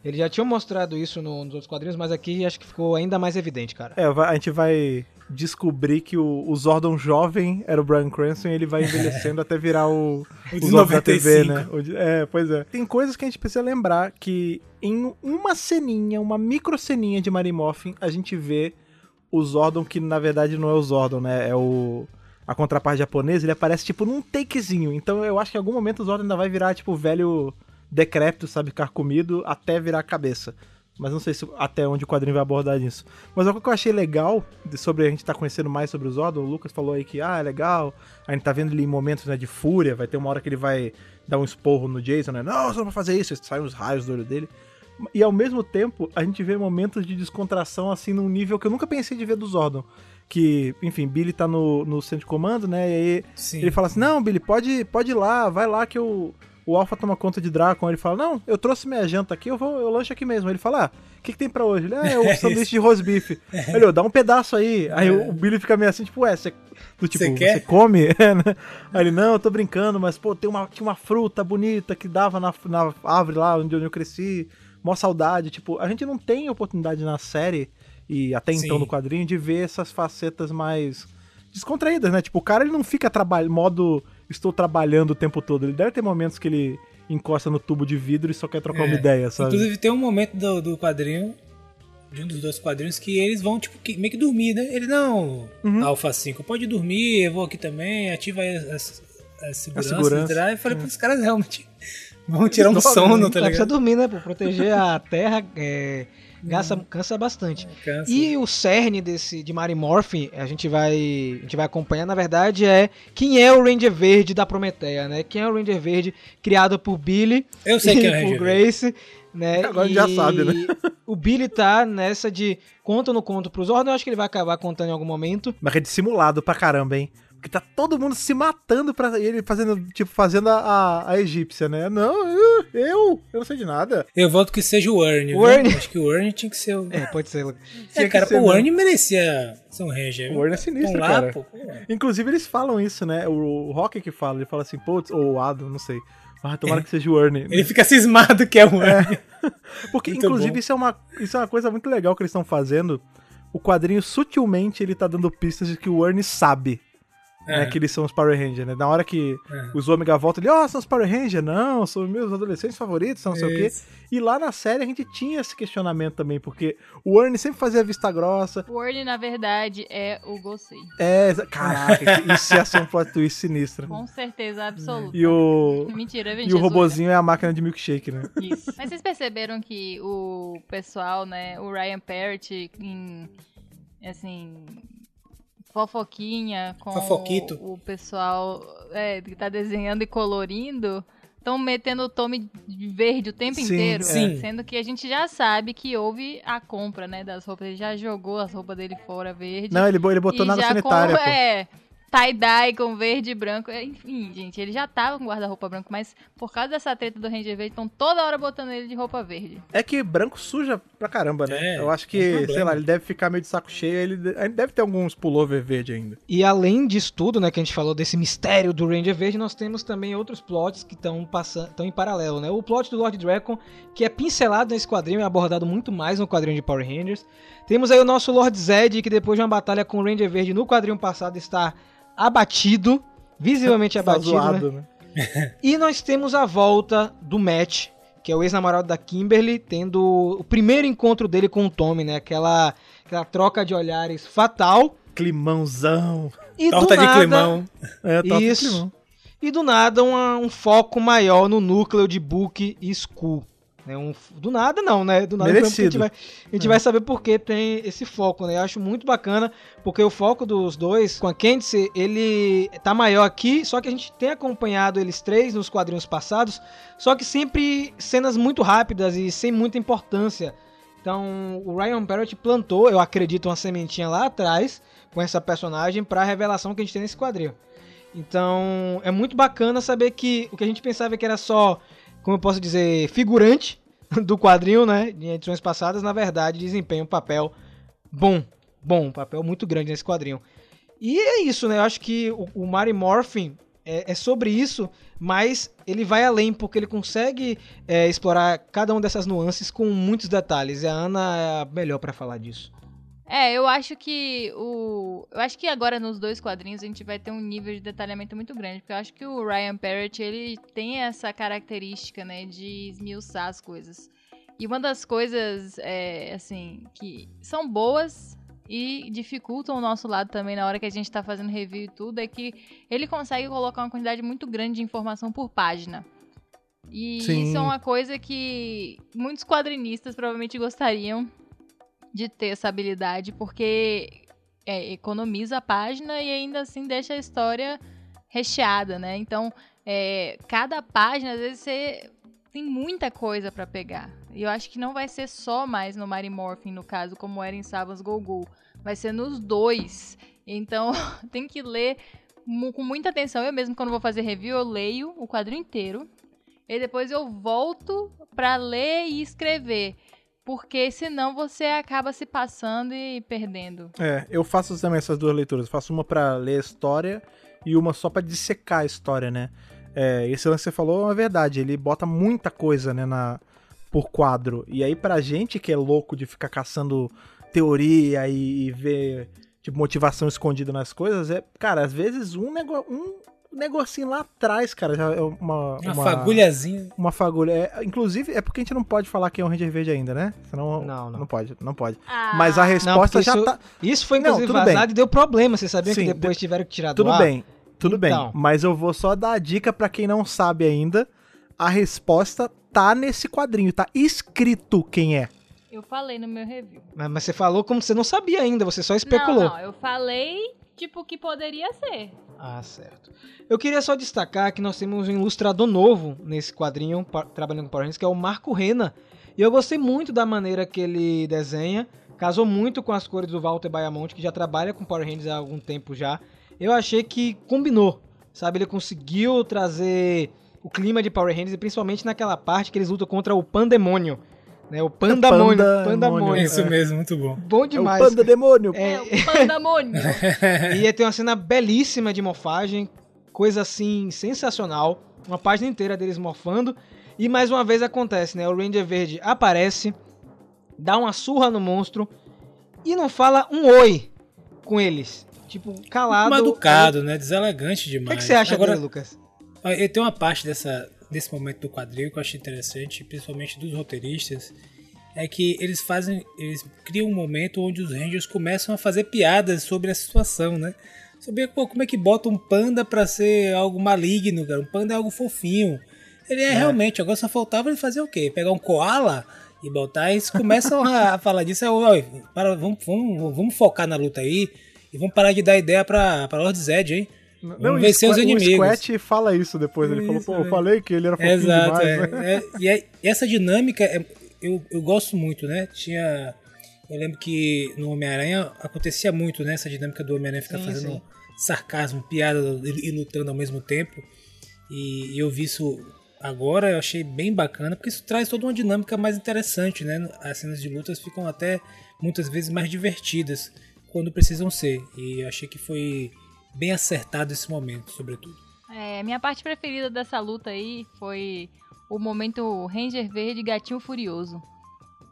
Eles já tinham mostrado isso no- nos outros quadrinhos, mas aqui acho que ficou ainda mais evidente, cara. É, a gente vai descobrir que o, o Zordon jovem era o Brian Cranston e ele vai envelhecendo até virar o, O o Zordon da TV, 95. né? É, pois é. Tem coisas que a gente precisa lembrar que em uma ceninha, uma micro ceninha de Mary Morphin, a gente vê o Zordon que na verdade não é o Zordon, né? É o a contraparte japonesa, ele aparece tipo num takezinho. Então eu acho que em algum momento o Zordon ainda vai virar tipo velho decrépito, sabe, carcomido até virar a cabeça. Mas não sei se até onde o quadrinho vai abordar isso. Mas algo que eu achei legal de- sobre a gente estar conhecendo mais sobre o Zordon, o Lucas falou aí que, ah, é legal. A gente tá vendo ele em momentos né, de fúria, vai ter uma hora que ele vai dar um esporro no Jason, né? Não, você não vai fazer isso, saem os raios do olho dele. E ao mesmo tempo, a gente vê momentos de descontração, assim, num nível que eu nunca pensei de ver do Zordon. Que, enfim, Billy tá no, no centro de comando, né? E aí Sim. ele fala assim: Não, Billy, pode, pode ir lá, vai lá que eu, o Alpha toma conta de Dracon. Ele fala: Não, eu trouxe minha janta aqui, eu vou, eu lancho aqui mesmo. Ele fala: Ah, o que, que tem pra hoje? Ele, ah, é o sanduíche de rosbife. Ele, "Ô, dá um pedaço aí. Aí o, o Billy fica meio assim, tipo, ué, você. Do tipo, Você você, come? É, né? Aí ele, não, eu tô brincando, mas, pô, tem uma, tinha uma fruta bonita que dava na, na árvore lá onde eu cresci. Mó saudade. Tipo, a gente não tem oportunidade na série, e até então Sim. no quadrinho, de ver essas facetas mais descontraídas, né? Tipo, o cara ele não fica trabalhando, modo estou trabalhando o tempo todo. Ele deve ter momentos que ele encosta no tubo de vidro e só quer trocar É. uma ideia, sabe? Inclusive tem um momento do, do quadrinho, de um dos dois quadrinhos, que eles vão, tipo, que- meio que dormir, né? Ele, não, Uhum. Alpha 5, pode dormir, eu vou aqui também, ativa aí as, as seguranças. segurança, etc. Aí eu falei, é. pô, os caras realmente vão tirar um sono, tá precisa ligado? dormir, né? Pra proteger a Terra. é, Gasta, cansa bastante. Cansa. E o cerne desse de Mary Morphin, a gente vai a gente vai acompanhar, na verdade, é quem é o Ranger Verde da Prometeia, né? Quem é o Ranger Verde criado por Billy Eu sei é e Ranger por Verde. Grace, né? Agora a gente já E sabe, né? O Billy tá nessa de conta ou não conta pros Zordon, eu acho que ele vai acabar contando em algum momento. Mas é dissimulado pra caramba, hein? Porque tá todo mundo se matando pra ele fazendo, tipo, fazendo a, a, a egípcia, né? Não, eu, eu, eu não sei de nada. Eu voto que seja o Ernie. O? Ernie. Acho que o Ernie tinha que ser o. É, pode ser. É, que cara, ser, pô, o né? Ernie merecia ser um Ranger. O? Warren é sinistro, Vamos lá, cara. pô. Inclusive, eles falam isso, né? O, o Rock que fala, ele fala assim, putz, ou o Adam, não sei. Ah, tomara que seja o Ernie. Ele fica cismado que é o Ernie. Porque, Muito inclusive, bom. isso é, uma, isso é uma coisa muito legal que eles estão fazendo. O quadrinho, sutilmente, ele tá dando pistas de que o Ernie sabe né, É. que eles são os Power Rangers, né? Na hora que É. os Ômega voltam, ele, ó, são os Power Rangers? Não, são os meus adolescentes favoritos, são não sei o quê. Isso. E lá na série a gente tinha esse questionamento também, porque o Ernie sempre fazia vista grossa. O Ernie, na verdade, é o Gosei. É, caraca, isso ia ser um plot twist sinistro. Com certeza absoluta. E o, Mentira, e o robozinho é a máquina de milkshake, né? Isso. Mas vocês perceberam que o pessoal, né, o Ryan Parrott, em, assim, fofoquinha com Fofoquito. o, o pessoal é, que tá desenhando e colorindo, estão metendo o tome de verde o tempo Sim, inteiro. Sim. Sendo que a gente já sabe que houve a compra, né, das roupas. Ele já jogou as roupas dele fora verde. Não, ele, ele botou na sanitária, com. É, tie-dye com verde e branco. É, Enfim, gente, ele já tava com guarda-roupa branco, mas por causa dessa treta do Ranger Verde, estão toda hora botando ele de roupa verde. É que branco suja pra caramba, né? É, Eu acho tem que, sei lá, ele deve ficar meio de saco cheio, ele ele deve ter alguns pullover verde ainda. E além disso tudo, né, que a gente falou desse mistério do Ranger Verde, nós temos também outros plots que estão passando, estão em paralelo, né? O plot do Lord Dragon, que é pincelado nesse quadrinho e abordado muito mais no quadrinho de Power Rangers. Temos aí o nosso Lord Zed, que depois de uma batalha com o Ranger Verde no quadrinho passado está abatido, visivelmente Tá abatido, né? zoado, né? E nós temos a volta do Matt, que é o ex-namorado da Kimberly, tendo o primeiro encontro dele com o Tommy, né? Aquela, aquela troca de olhares fatal. Climãozão. E Torta do de nada, climão. É, torta de Isso. climão. E do nada uma- um foco maior no núcleo de Book e Skull. Né? Um, do nada não, né? Do nada Merecido. a gente, vai, a gente vai saber por que tem esse foco, né? Eu acho muito bacana, porque o foco dos dois, com a Candice, ele tá maior aqui, só que a gente tem acompanhado eles três nos quadrinhos passados, só que sempre cenas muito rápidas e sem muita importância. Então, o Ryan Parrott plantou, eu acredito, uma sementinha lá atrás com essa personagem pra revelação que a gente tem nesse quadrinho. Então, é muito bacana saber que o que a gente pensava que era só, como eu posso dizer, figurante do quadrinho, né, de edições passadas, na verdade, desempenha um papel bom, bom, um papel muito grande nesse quadrinho. E é isso, né? Eu acho que o, o Mary Morphin é, é sobre isso, mas ele vai além, porque ele consegue é, explorar cada uma dessas nuances com muitos detalhes. E a Ana é a melhor pra falar disso. É, eu acho que o. Eu acho que agora nos dois quadrinhos a gente vai ter um nível de detalhamento muito grande. Porque eu acho que o Ryan Parrott, ele tem essa característica, né, de esmiuçar as coisas. E uma das coisas, é, assim, que são boas e dificultam o nosso lado também na hora que a gente tá fazendo review e tudo, é que ele consegue colocar uma quantidade muito grande de informação por página. E Sim. isso é uma coisa que muitos quadrinistas provavelmente gostariam de ter essa habilidade, porque é, economiza a página e ainda assim deixa a história recheada, né? Então, é, cada página, às vezes, você tem muita coisa pra pegar. E eu acho que não vai ser só mais no Mary Morphin, no caso, como era em Savas Gogol. Vai ser nos dois. Então, tem que ler com muita atenção. Eu mesmo, quando vou fazer review, eu leio o quadrinho inteiro. E depois eu volto pra ler e escrever. Porque senão você acaba se passando e perdendo. É, eu faço também essas duas leituras. Eu faço uma pra ler a história e uma só pra dissecar a história, né? É, esse lance que você falou é uma verdade. Ele bota muita coisa, né, na, por quadro. E aí, pra gente que é louco de ficar caçando teoria e, e ver tipo, motivação escondida nas coisas, é, cara, às vezes um, nego, um negocinho lá atrás, cara, já é uma. Uma, uma fagulhazinha. Uma fagulha. É, inclusive, é porque a gente não pode falar que é um Ranger Verde ainda, né? Senão. Não, não. Não pode, não pode. Ah, Mas a resposta porque já isso- tá. Isso foi, Não, inclusive, tudo vazado bem. e deu problema. Vocês sabiam Sim, que depois tiveram que tirar do Tudo bem, tudo Então. bem. Mas eu vou só dar a dica pra quem não sabe ainda. A resposta tá nesse quadrinho, tá escrito quem é. Eu Eu falei no meu review. Mas, mas você falou como você não sabia ainda, você só especulou. Não, não, eu falei, tipo, que poderia ser. Ah, certo. Eu queria só destacar que nós temos um ilustrador novo nesse quadrinho, trabalhando com Power Rangers, que é o Marco Rena. E eu gostei muito da maneira que ele desenha. Casou muito com as cores do Walter Bayamonte, que já trabalha com Power Rangers há algum tempo já. Eu achei que combinou, sabe? Ele conseguiu trazer o clima de Power Rangers, e principalmente naquela parte que eles lutam contra o Pandemônio. Né? O Pandamônio. Pandamônio. Pandamônio. É isso mesmo, muito bom. Bom É o demais. panda demônio. É, É, o pandemônio. e tem uma cena belíssima de morfagem, coisa assim sensacional. Uma página inteira deles morfando. E mais uma vez acontece, né? O Ranger Verde aparece, dá uma surra no monstro e não fala um oi com eles. Tipo, calado. Mal educado, né? Deselegante O demais. que, que você acha Agora, dele, Lucas? Tenho uma parte dessa, desse momento do quadril que eu achei interessante, principalmente dos roteiristas, é que eles fazem, eles criam um momento onde os Rangers começam a fazer piadas sobre a situação, né? Sobre pô, como é que bota um panda pra ser algo maligno, cara. Um panda é algo fofinho. Ele é, realmente, agora só faltava ele fazer o quê? Pegar um koala e botar, e eles começam a, falar disso. É, "Oi, para, vamos, vamos, vamos focar na luta aí e vamos parar de dar ideia pra Lord Zed, hein? E vencer os inimigos. O Squat fala isso depois. Ele falou, Isso, pô, eu é. falei que ele era fofinho Exato, demais. é. né? É, e é- e essa dinâmica é- eu, eu gosto muito, né? Tinha. Eu lembro que no Homem-Aranha acontecia muito, né? Essa dinâmica do Homem-Aranha ficar Sim, fazendo sim. sarcasmo, piada e, e lutando ao mesmo tempo. E, eu vi isso agora, eu achei bem bacana, porque isso traz toda uma dinâmica mais interessante, né? As cenas de lutas ficam até muitas vezes mais divertidas quando precisam ser. E eu achei que foi bem acertado esse momento, sobretudo. É, minha parte preferida dessa luta aí foi o momento Ranger Verde Gatinho Furioso.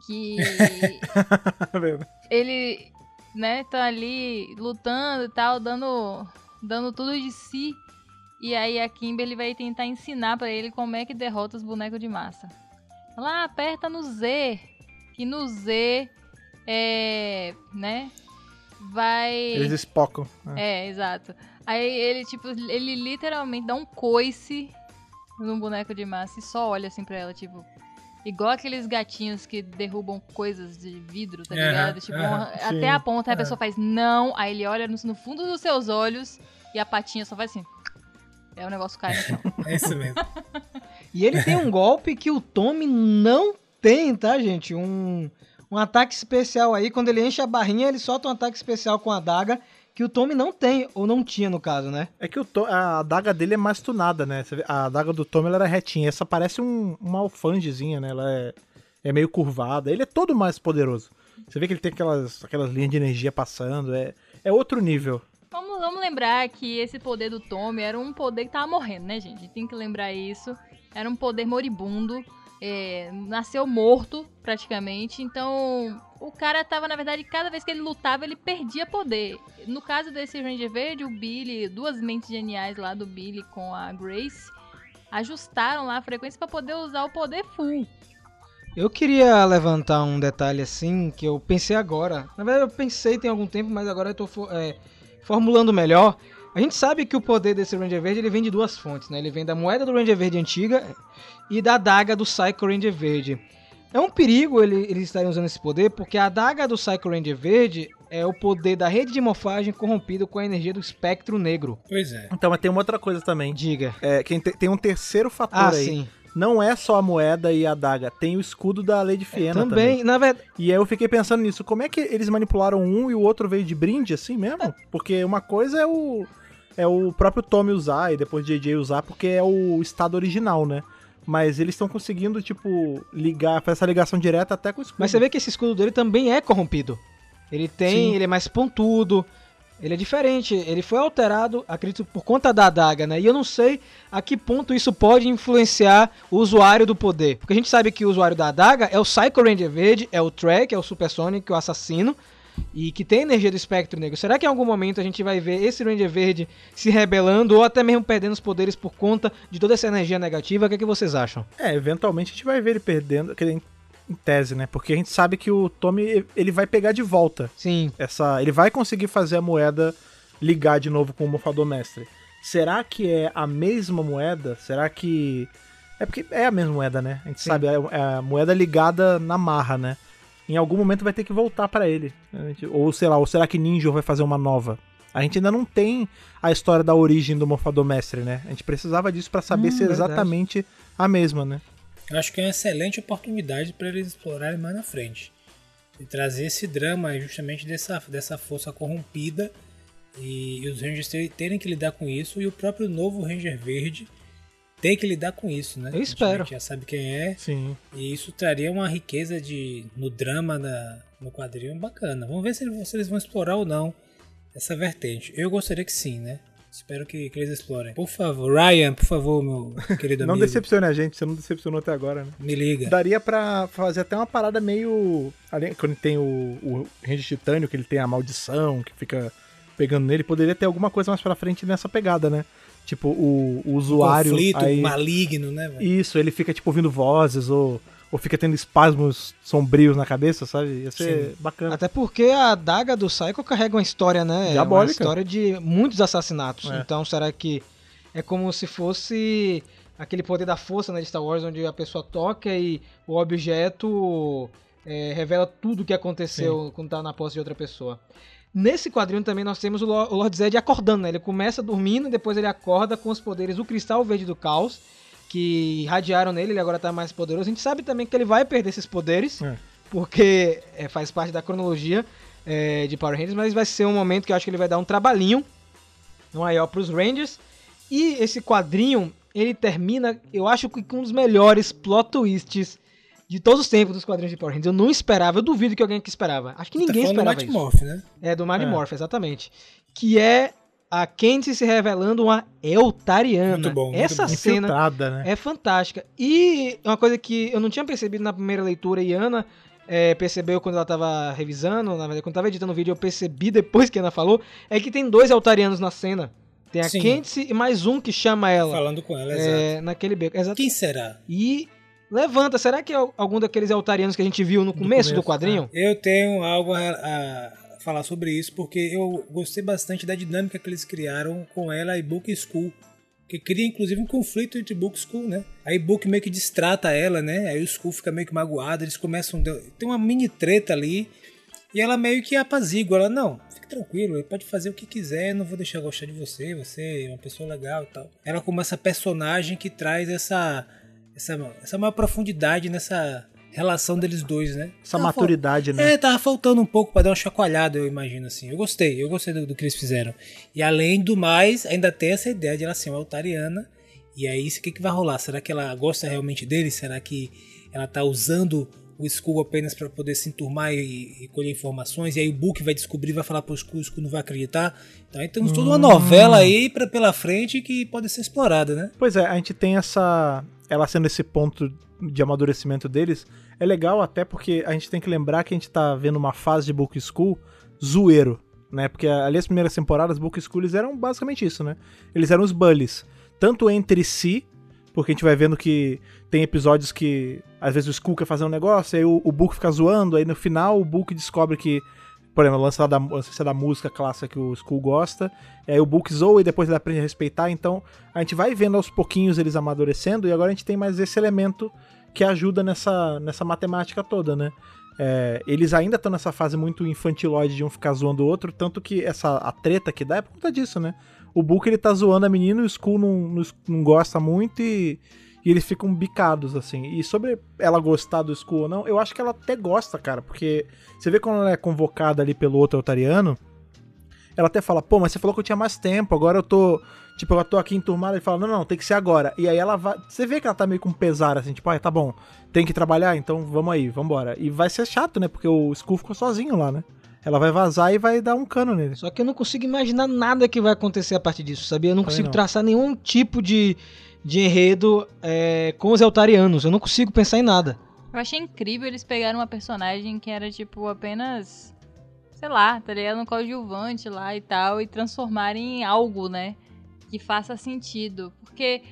Que ele, né, tá ali lutando e tal, dando, dando tudo de si. E aí a Kimberly vai tentar ensinar pra ele como é que derrota os bonecos de massa. "Ah, aperta no Z, que no Z é, né, vai Eles espocam. né? é, exato. Aí ele, tipo, ele literalmente dá um coice num boneco de massa e só olha assim pra ela, tipo. Igual aqueles gatinhos que derrubam coisas de vidro, tá Aham, ligado? Tipo, aham, até sim. a ponta, aí a pessoa faz não, aí ele olha no, no fundo dos seus olhos e a patinha só faz assim. Aí o negócio cai no chão. É isso mesmo. E ele tem um golpe que o Tommy não tem, tá, gente? Um, um ataque especial aí. Quando ele enche a barrinha, ele solta um ataque especial com a adaga que o Tommy não tem, ou não tinha no caso, né? É que o To- a adaga dele é mais tunada, né? A adaga do Tom ela era retinha. Essa parece um, uma alfangezinha, né? Ela é, é meio curvada. Ele é todo mais poderoso. Você vê que ele tem aquelas, aquelas linhas de energia passando. É, é outro nível. Vamos, vamos lembrar que esse poder do Tommy era um poder que tava morrendo, né, gente? Tem que lembrar isso. Era um poder moribundo. É, nasceu morto, praticamente. Então, o cara tava, na verdade, cada vez que ele lutava, ele perdia poder. No caso desse Ranger Verde, o Billy, duas mentes geniais lá do Billy com a Grace, ajustaram lá a frequência pra poder usar o poder full. Eu queria levantar um detalhe assim que eu pensei agora. Na verdade, eu pensei tem algum tempo, mas agora eu tô é, formulando melhor. A gente sabe que o poder desse Ranger Verde ele vem de duas fontes, né? Ele vem da moeda do Ranger Verde antiga e da adaga do Psycho Ranger Verde. É um perigo ele- eles estarem usando esse poder, porque a adaga do Psycho Ranger Verde é o poder da rede de morfagem corrompido com a energia do espectro negro. Pois é. Então, mas tem uma outra coisa também. Diga. É, quem te- tem um terceiro fator Ah, aí. sim. Não é só a moeda e a adaga. Tem o escudo da Lady Fiena também. Também, na verdade, E aí eu fiquei pensando nisso. Como é que eles manipularam um e o outro veio de brinde assim mesmo? Porque uma coisa é o é o próprio Tommy usar e depois JJ usar porque é o estado original, né? Mas eles estão conseguindo, tipo, ligar, fazer essa ligação direta até com o escudo. Mas você vê que esse escudo dele também é corrompido. Ele tem, Sim. ele é mais pontudo, ele é diferente. Ele foi alterado, acredito, por conta da adaga, né? E eu não sei a que ponto isso pode influenciar o usuário do poder. Porque a gente sabe que o usuário da adaga é o Psycho Ranger Verde, é o Trek, é o Supersonic, o assassino. E que tem energia do espectro negro. Será que em algum momento a gente vai ver esse Ranger Verde se rebelando ou até mesmo perdendo os poderes por conta de toda essa energia negativa? O que, é que vocês acham? É, eventualmente a gente vai ver ele perdendo, em tese, né? Porque a gente sabe que o Tommy, ele vai pegar de volta Sim, essa, ele vai conseguir fazer a moeda ligar de novo com o mofador mestre. Será que é a mesma moeda? Será que é porque é a mesma moeda, né? A gente Sim. sabe, é é a moeda ligada na marra, né? Em algum momento vai ter que voltar pra ele. Ou sei lá, ou será que Ninja vai fazer uma nova? A gente ainda não tem a história da origem do Morfadomestre, né? A gente precisava disso pra saber Hum, se é verdade. exatamente a mesma, né? Eu acho que é uma excelente oportunidade para eles explorarem mais na frente. E trazer esse drama justamente dessa, dessa força corrompida e, e os Rangers terem, terem que lidar com isso e o próprio novo Ranger Verde tem que lidar com isso, né? Eu espero. A gente já sabe quem é Sim. e isso traria uma riqueza de no drama da, no quadrinho bacana. Vamos ver se, eles- vão explorar ou não essa vertente. Eu gostaria que sim, né? Espero que, que eles explorem. Por favor, Ryan, por favor, meu querido Não amigo. decepcione a gente, você não decepcionou até agora, né? Me liga. Daria pra fazer até uma parada meio. além- Quando tem o, o Ranger Titânio, que ele tem a maldição, que fica pegando nele, poderia ter alguma coisa mais pra frente nessa pegada, né? Tipo, o, o usuário. conflito aí- maligno, né? velho? Isso, ele fica, tipo, ouvindo vozes ou, ou fica tendo espasmos sombrios na cabeça, sabe? Ia ser bacana. Até porque a daga do Psycho carrega uma história, né? Diabólica. Uma história de muitos assassinatos. É. Então, será que é como se fosse aquele poder da força né, de Star Wars, onde a pessoa toca e o objeto é, revela tudo o que aconteceu quando tá na posse de outra pessoa. Nesse quadrinho também nós temos o Lo- o Lord Zed acordando, né? Ele começa dormindo, depois ele acorda com os poderes do Cristal Verde do Caos, que irradiaram nele, ele agora tá mais poderoso. A gente sabe também que ele vai perder esses poderes, É. porque é, faz parte da cronologia é, de Power Rangers, mas vai ser um momento que eu acho que ele vai dar um trabalhinho maior pros Rangers. E esse quadrinho, ele termina, eu acho que com um dos melhores plot twists de todos os tempos dos quadrinhos de Power Rangers. Eu não esperava, eu duvido que alguém que esperava. Acho que ninguém tá falando do esperava Mighty isso. Morph, né? É, do Mighty É. Morph, exatamente. Que é a Candice se revelando uma Eltariana. Muito bom, muito Essa bom. cena Infiltrada, né? é fantástica. E uma coisa que eu não tinha percebido na primeira leitura e a Ana é, percebeu quando ela tava revisando, na verdade, quando tava editando o vídeo, eu percebi depois que a Ana falou, é que tem dois altarianos na cena. Tem a Sim. Candice e mais um que chama ela. Falando com ela, exato. é, naquele beco. Exato. Quem será? E levanta, será que é algum daqueles altarianos que a gente viu no começo, do começo, quadrinho? Eu tenho algo a, a falar sobre isso, porque eu gostei bastante da dinâmica que eles criaram com ela e Book School. Que cria inclusive um conflito entre Book School, né? Aí Book meio que distrata ela, né? Aí o School fica meio que magoado, eles começam. Tem uma mini treta ali. E ela meio que apazigua. Ela, não, fique tranquilo, ele pode fazer o que quiser, não vou deixar gostar de você, você é uma pessoa legal e tal. Ela como essa personagem que traz essa, essa, essa maior profundidade nessa relação deles dois, né? Essa Tava fal- maturidade, né? É, tava faltando um pouco pra dar uma chacoalhada, eu imagino assim. Eu gostei, eu gostei do, do que eles fizeram. E além do mais, ainda tem essa ideia de ela ser uma altariana. E aí, isso o que, que vai rolar? Será que ela gosta realmente dele? Será que ela tá usando o Skull apenas para poder se enturmar e, e colher informações? E aí o Book vai descobrir, vai falar pro Skull, o Skull não vai acreditar. Então aí temos toda uma novela aí pra, pela frente que pode ser explorada, né? Pois é, a gente tem essa. Ela sendo esse ponto de amadurecimento deles. É legal até porque a gente tem que lembrar que a gente tá vendo uma fase de Book School zoeiro, né? Porque ali as primeiras temporadas, Book School, eles eram basicamente isso, né? Eles eram os bullies. Tanto entre si, porque a gente vai vendo que tem episódios que às vezes o Skull quer fazer um negócio, aí o, o Book fica zoando, aí no final o Book descobre que. Por exemplo, lá da, o lance da música clássica que o Skull gosta, e aí o Book zoa e depois ele aprende a respeitar, então a gente vai vendo aos pouquinhos eles amadurecendo, e agora a gente tem mais esse elemento que ajuda nessa, nessa matemática toda, né? É, eles ainda estão nessa fase muito infantilóide de um ficar zoando o outro, tanto que essa a treta que dá é por conta disso, né? O Book ele tá zoando a menina o Skull não, não, não gosta muito e, e eles ficam bicados, assim. E sobre ela gostar do Skull ou não, eu acho que ela até gosta, cara, porque você vê quando ela é convocada ali pelo outro otariano, ela até fala, pô, mas você falou que eu tinha mais tempo, agora eu tô. Tipo, eu tô aqui enturmada e fala, não, não, tem que ser agora. E aí ela vai. Você vê que ela tá meio com pesar, assim, tipo, ah, tá bom, tem que trabalhar, então vamos aí, vambora. E vai ser chato, né? Porque o Skull ficou sozinho lá, né? Ela vai vazar e vai dar um cano nele. Só que eu não consigo imaginar nada que vai acontecer a partir disso, sabia? Eu não Também consigo não. traçar nenhum tipo de, de enredo é, com os Eltarianos. Eu não consigo pensar em nada. Eu achei incrível eles pegaram uma personagem que era, tipo, apenas. Sei lá, tá ligado? Um coadjuvante lá e tal, e transformarem em algo, né? Que faça sentido. Porque.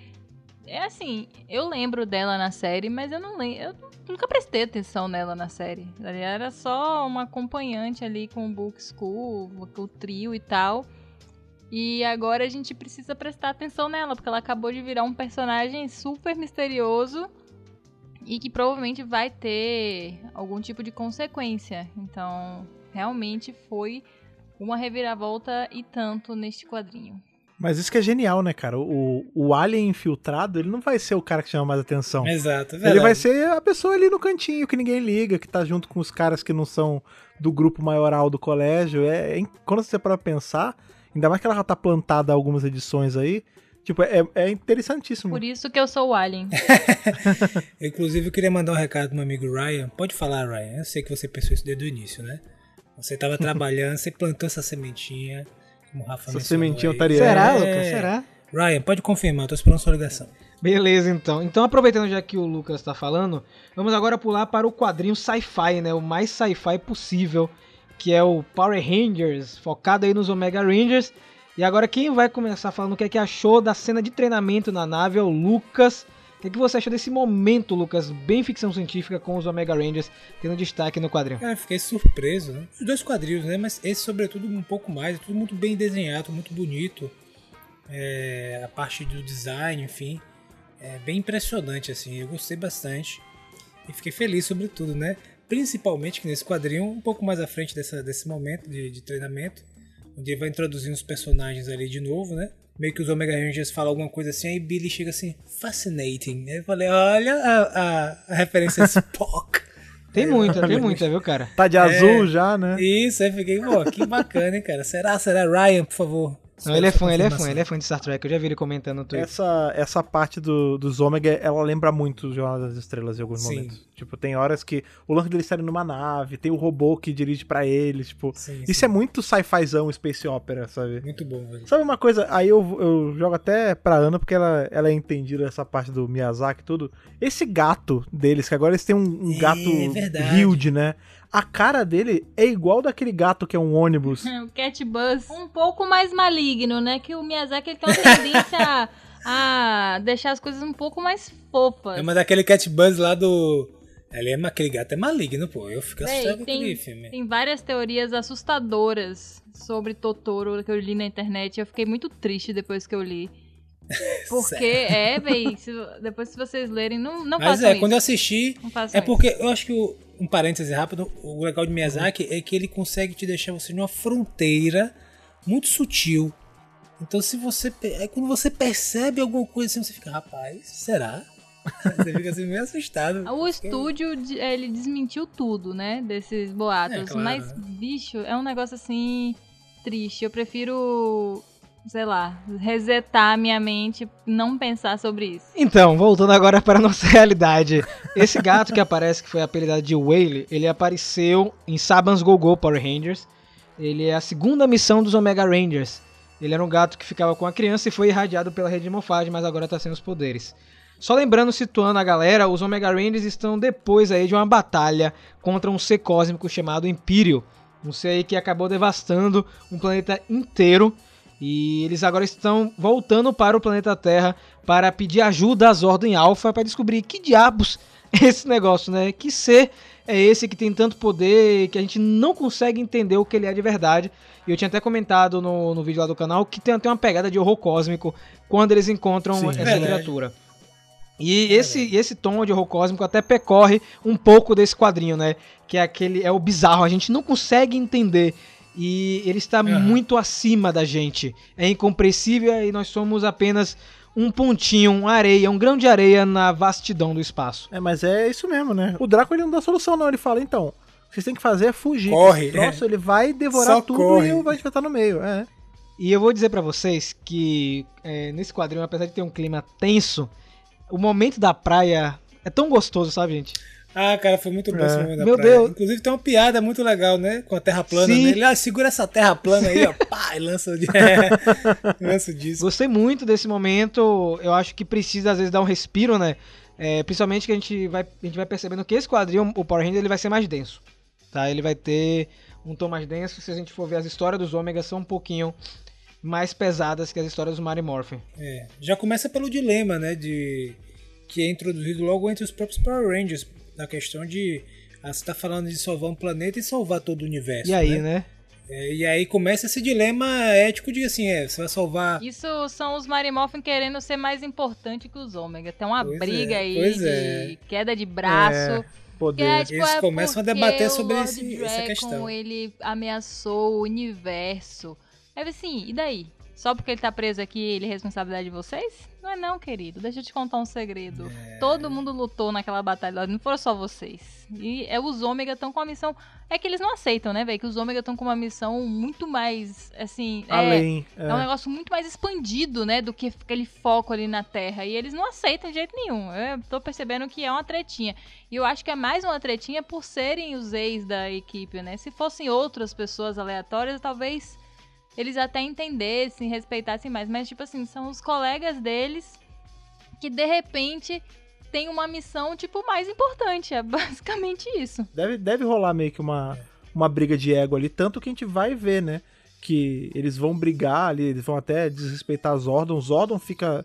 É assim, eu lembro dela na série, mas eu não lembro. Eu nunca prestei atenção nela na série. tá ligado? Era só uma acompanhante ali com o Book School, o trio e tal. E agora a gente precisa prestar atenção nela, porque ela acabou de virar um personagem super misterioso e que provavelmente vai ter algum tipo de consequência. Então, realmente foi uma reviravolta e tanto neste quadrinho. Mas isso que é genial, né, cara? O, o alien infiltrado, ele não vai ser o cara que chama mais atenção. Exato, é Ele verdade. vai ser a pessoa ali no cantinho que ninguém liga, que tá junto com os caras que não são do grupo maioral do colégio. É, é- quando você para pensar, ainda mais que ela já tá plantada algumas edições aí, tipo, é, é interessantíssimo. Por isso que eu sou o Alien. Inclusive, eu queria mandar um recado pro meu amigo Ryan. Pode falar, Ryan. Eu sei que você pensou isso desde o início, né? Você tava trabalhando, você plantou essa sementinha, como o Rafa Essa sementinha otariana. Será, É. Lucas? Será? Ryan, pode confirmar, tô esperando sua ligação. Beleza, então. Então, aproveitando já que o Lucas tá falando, vamos agora pular para o quadrinho sci-fi, né? O mais sci-fi possível, que é o Power Rangers, focado aí nos Omega Rangers. E agora quem vai começar falando o que é que achou da cena de treinamento na nave é o Lucas. O que, é que você achou desse momento, Lucas, bem ficção científica com os Omega Rangers tendo destaque no quadrinho? Cara, eu fiquei surpreso, né? Os dois quadrinhos, né? Mas esse, sobretudo, um pouco mais. Tudo muito bem desenhado, muito bonito. É, a parte do design, enfim. É bem impressionante, assim. Eu gostei bastante. E fiquei feliz, sobretudo, né? Principalmente que nesse quadrinho, um pouco mais à frente dessa, desse momento de, de treinamento, onde ele vai introduzindo os personagens ali de novo, né? Meio que os Omega Rangers falam alguma coisa assim, aí Billy chega assim, fascinating. Aí eu falei, olha a, a, a referência a Spock. Tem muita, tem muita, viu, cara? Tá de É. azul já, né? Isso, aí fiquei, pô, que bacana, hein, cara. Será, será? Ryan, por favor. Não, ele é fã, ele é fã, ele é fã de Star Trek. Eu já vi ele comentando no Twitter. Essa, essa parte do, dos Ômega, ela lembra muito o Jornal das Estrelas em alguns Sim. momentos. Tipo, tem horas que o lance deles estarem numa nave, tem o robô que dirige pra eles, tipo... Sim, Isso sim. é muito sci-fizão, space opera, sabe? Muito bom, velho. Sabe uma coisa, aí eu, eu jogo até pra Ana, porque ela, ela é entendida essa parte do Miyazaki e tudo. Esse gato deles, que agora eles têm um, um É, gato verdade. huge, né? A cara dele é igual daquele gato que é um ônibus. o Cat Bus. Um pouco mais maligno, né? Que o Miyazaki ele tem uma tendência a, a deixar as coisas um pouco mais fofas. É uma daquele cat buzz lá do. Ele é, aquele gato é maligno, pô. Eu fico assustado com tem, aquele filme. tem várias teorias assustadoras sobre Totoro que eu li na internet. Eu fiquei muito triste depois que eu li. Porque, é, véi, se- depois se vocês lerem, não, não Mas é, isso. quando eu assisti. É porque eu acho que, o- um parêntese rápido, o legal de Miyazaki é que ele consegue te deixar você numa fronteira muito sutil. Então, se você. Aí, quando você percebe alguma coisa assim, você fica, rapaz, será? você fica assim meio assustado. O estúdio, de- ele desmentiu tudo, né? Desses boatos. É, claro, Mas, bicho, é um negócio assim. triste. Eu prefiro. Sei lá, resetar a minha mente, não pensar sobre isso. Então, voltando agora para a nossa realidade. Esse gato que aparece, que foi apelidado de Whaley, ele apareceu em Saban's Go-Go Power Rangers. Ele é a segunda missão dos Omega Rangers. Ele era um gato que ficava com a criança e foi irradiado pela rede de morfagem, mas agora tá sem os poderes. Só lembrando, situando a galera, os Omega Rangers estão depois aí de uma batalha contra um ser cósmico chamado Imperial. Um ser aí que acabou devastando um planeta inteiro. E eles agora estão voltando para o planeta Terra para pedir ajuda às Ordem Alpha para descobrir que diabos é esse negócio, né? Que ser é esse que tem tanto poder que a gente não consegue entender o que ele é de verdade. E eu tinha até comentado no, no vídeo lá do canal que tem até uma pegada de horror cósmico quando eles encontram Sim, essa verdade. criatura. E esse, esse tom de horror cósmico até percorre um pouco desse quadrinho, né? Que é aquele é o bizarro, a gente não consegue entender e ele está Aham. muito acima da gente. É incompreensível e nós somos apenas um pontinho, uma areia, um grão de areia na vastidão do espaço. É, mas é isso mesmo, né? O Draco ele não dá solução, não. Ele fala, então, o que vocês têm que fazer é fugir. Corre, Nossa, ele vai devorar Só tudo corre. e eu vai estar no meio. É. E eu vou dizer pra vocês que é, nesse quadrinho, apesar de ter um clima tenso, o momento da praia é tão gostoso, sabe, gente? Ah, cara, foi muito bom É. esse momento da Meu praia. Deus. Inclusive tem uma piada muito legal, né? Com a terra plana. Sim. Né? Ele, ah, segura essa terra plana aí, ó. Pá, e lança o, é, lança o disco. Gostei muito desse momento. Eu acho que precisa, às vezes, dar um respiro, né? É, principalmente que a gente, vai, a gente vai percebendo que esse quadrinho, o Power Ranger, ele vai ser mais denso. Tá? Ele vai ter um tom mais denso. Se a gente for ver as histórias dos Ômegas, são um pouquinho mais pesadas que as histórias do Mary Morphin. É, já começa pelo dilema, né? De, que é introduzido logo entre os próprios Power Rangers. Na questão de. Ah, você tá falando de salvar um planeta e salvar todo o universo. E aí, né? né? É, e aí começa esse dilema ético de assim, é, você vai salvar. Isso são os Marimorphin querendo ser mais importante que os Ômega. Tem uma Pois briga é, aí pois de é. queda de braço. Que Poder. é, tipo, Eles é começam a debater sobre esse- essa questão. ele ameaçou o universo. Aí assim, e daí? Só porque ele tá preso aqui, ele é responsabilidade de vocês? Não é não, querido. Deixa eu te contar um segredo. É. Todo mundo lutou naquela batalha, não foram só vocês. E é, os Ômega estão com uma missão... É que eles não aceitam, né, velho? Que os Ômega estão com uma missão muito mais, assim... é- Além. é um negócio muito mais expandido, né, do que aquele foco ali na Terra. E eles não aceitam de jeito nenhum. Eu tô percebendo que é uma tretinha. E eu acho que é mais uma tretinha por serem os ex da equipe, né? Se fossem outras pessoas aleatórias, talvez eles até entendessem, respeitassem mais. Mas, tipo assim, são os colegas deles que, de repente, têm uma missão, tipo, mais importante. É basicamente isso. Deve, deve rolar meio que uma, uma briga de ego ali, tanto que a gente vai ver, né? Que eles vão brigar ali, eles vão até desrespeitar Zordon. Zordon fica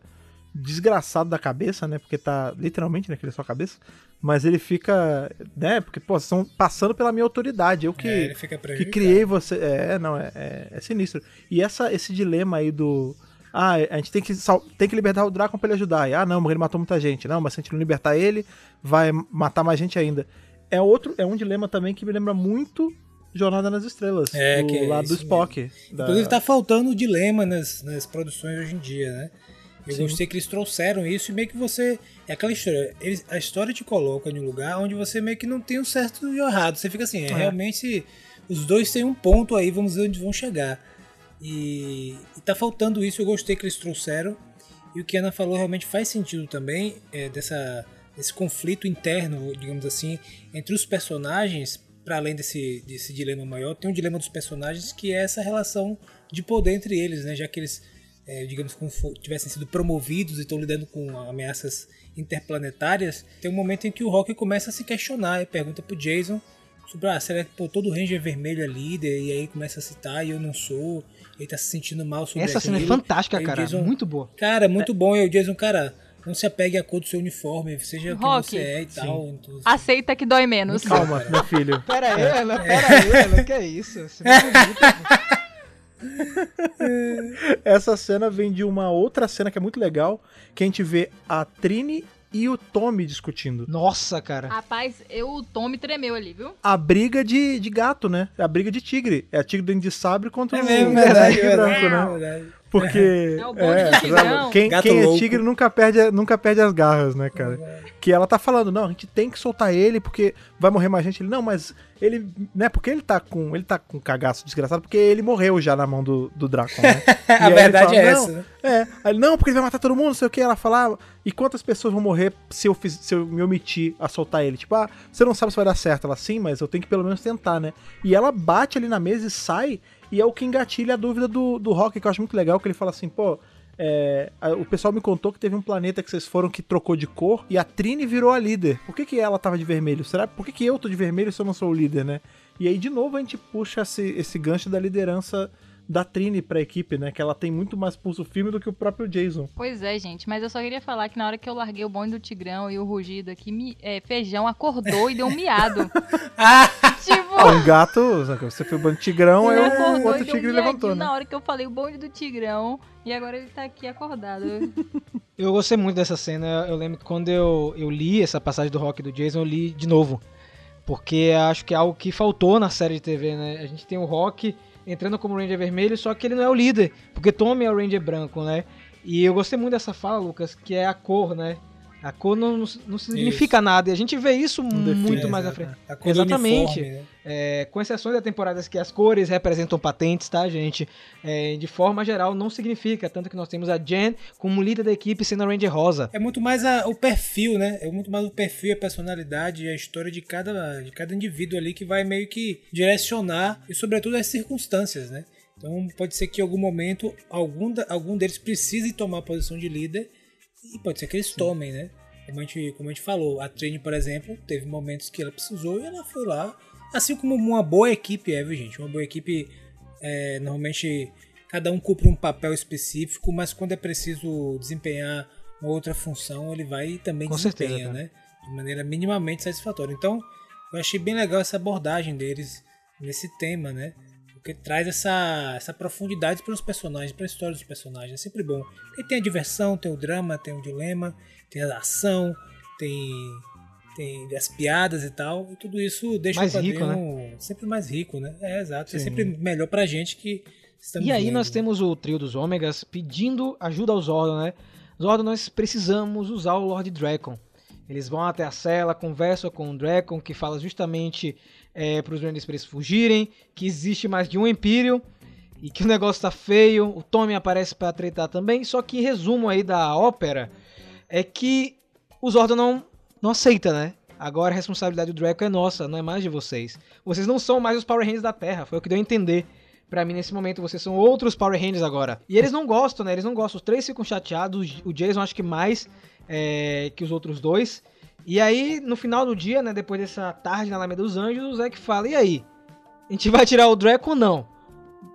desgraçado da cabeça, né? Porque tá literalmente naquele sua cabeça. Mas ele fica, né? Porque, pô, estão passando pela minha autoridade. Eu que, É, que criei você. É, não, é, é, é sinistro. E essa, esse dilema aí do. Ah, a gente tem que, tem que libertar o Drácon pra ele ajudar. E, ah, não, mas ele matou muita gente. Não, mas se a gente não libertar ele, vai matar mais gente ainda. É outro, é um dilema também que me lembra muito Jornada nas Estrelas. É, do que é lado do Spock. da- Inclusive tá faltando dilema nas, nas produções hoje em dia, né? Eu Sim. gostei que eles trouxeram isso e meio que você. É aquela história. Eles, a história te coloca em um lugar onde você meio que não tem um certo e o errado. Você fica assim, é, É. realmente os dois têm um ponto aí, vamos ver onde vão chegar. E, e tá faltando isso, eu gostei que eles trouxeram. E o que a Ana falou realmente faz sentido também, é, dessa, desse conflito interno, digamos assim, entre os personagens, para além desse, desse dilema maior, tem um dilema dos personagens que é essa relação de poder entre eles, né? Já que eles, é, digamos, como fo- tivessem sido promovidos e estão lidando com ameaças interplanetárias, tem um momento em que o Rock começa a se questionar e pergunta pro Jason sobre, ah, será que pô, todo Ranger vermelho é líder? E aí começa a citar, e eu não sou, ele tá se sentindo mal sobre Essa cena é fantástica, Aí o cara. Jason- Muito boa. Cara, muito bom. E o Jason, cara, não se apegue à cor do seu uniforme, seja quem Rock. você é e tal. Então, Aceita que dói menos. Calma, meu filho. Pera aí, Ana, pera aí, Ana, que é isso? Você pô. Essa cena vem de uma outra cena que é muito legal, que a gente vê a Trini e o Tommy discutindo. Nossa, cara. Rapaz, eu, o Tom me tremeu ali, viu? A briga de, de gato, né? A briga de tigre. É a tigre dente de sabre contra É o mesmo, o verdade, tigre verdade, branco, né? verdade. Porque. É o bonde do tigrão. quem, quem é tigre nunca perde, nunca perde as garras, né, cara? Que ela tá falando, não, a gente tem que soltar ele porque vai morrer mais gente. Ele, não, mas ele. Né, porque ele tá com. Ele tá com cagaço desgraçado, porque ele morreu já na mão do, do Drácula, né? A verdade é "Não, essa, né? É. Aí não, porque ele vai matar todo mundo, não sei o que. Ela fala, ah, e quantas pessoas vão morrer se eu, fiz, se eu me omitir a soltar ele? Tipo, ah, você não sabe se vai dar certo. Ela, sim, mas eu tenho que pelo menos tentar, né? E ela bate ali na mesa e sai, e é o que engatilha a dúvida do, do Rock, que eu acho muito legal, que ele fala assim, pô. é, o pessoal me contou que teve um planeta que vocês foram que trocou de cor e a Trini virou a líder. Por que, que ela tava de vermelho? Será por que, que eu tô de vermelho se eu não sou o líder, né? E aí, de novo, a gente puxa esse, esse gancho da liderança da Trini pra equipe, né? Que ela tem muito mais pulso firme do que o próprio Jason. Pois é, gente, mas eu só queria falar que na hora que eu larguei o bonde do Tigrão e o rugido aqui, mi- é, Feijão acordou e deu um miado. tipo, Ah, um gato, você foi o bando de tigrão, ele aí o outro um tigre levantou, né? na hora que eu falei o bonde do Tigrão e agora ele tá aqui acordado. Eu gostei muito dessa cena. Eu lembro que quando eu, eu li essa passagem do Rock do Jason, eu li de novo. Porque acho que é algo que faltou na série de TV, né? A gente tem o Rock entrando como Ranger vermelho, só que ele não é o líder. Porque Tommy é o Ranger branco, né? E eu gostei muito dessa fala, Lucas, que é a cor, né? A cor não, não, significa nada. E a gente vê isso define, muito mais na frente. A cor Exatamente. uniforme, né? É, com exceções da temporadas que as cores representam patentes, tá, gente? É, de forma geral, não significa. Tanto que nós temos a Jen como líder da equipe sendo a Ranger Rosa. É muito mais a- o perfil, né? É muito mais o perfil, a personalidade e a história de cada, de cada indivíduo ali que vai meio que direcionar e, sobretudo, as circunstâncias, né? Então, pode ser que em algum momento algum, da- algum deles precise tomar a posição de líder e pode ser que eles tomem, né? Como a, gente, como a gente falou, a Trini, por exemplo, teve momentos que ela precisou e ela foi lá. Assim como uma boa equipe é, viu, gente? Uma boa equipe, é, normalmente, cada um cumpre um papel específico, mas quando é preciso desempenhar uma outra função, ele vai e também Com desempenha, certeza, cara. né? De maneira minimamente satisfatória. Então, eu achei bem legal essa abordagem deles nesse tema, né? Porque traz essa, essa profundidade para os personagens, para a história dos personagens. É sempre bom. Porque tem a diversão, tem o drama, tem o dilema, tem a ação, tem, tem as piadas e tal. E tudo isso deixa Mais o quadrinho rico, né? sempre mais rico, né? É, exato. É Sim. sempre melhor pra gente que estamos E aí lendo. nós temos o trio dos Ômegas pedindo ajuda ao Zordon, né? Zordon, nós precisamos usar o Lord Dracon. Eles vão até a cela, conversam com o Dracon, que fala justamente para os Rangers para eles fugirem, que existe mais de um Império e que o negócio tá feio. O Tommy aparece para tretar também. Só que resumo aí da ópera é que o Zordon não, não aceita, né? Agora a responsabilidade do Draco é nossa, não é mais de vocês. Vocês não são mais os Power Rangers da Terra, foi o que deu a entender. Pra mim, nesse momento, vocês são outros Power Rangers agora. E eles não gostam, né? Eles não gostam. Os três ficam chateados. O Jason, acho que mais é, que os outros dois. E aí, no final do dia, né? Depois dessa tarde na Alameda dos Anjos, o Zack fala: E aí? A gente vai tirar o Draco ou não?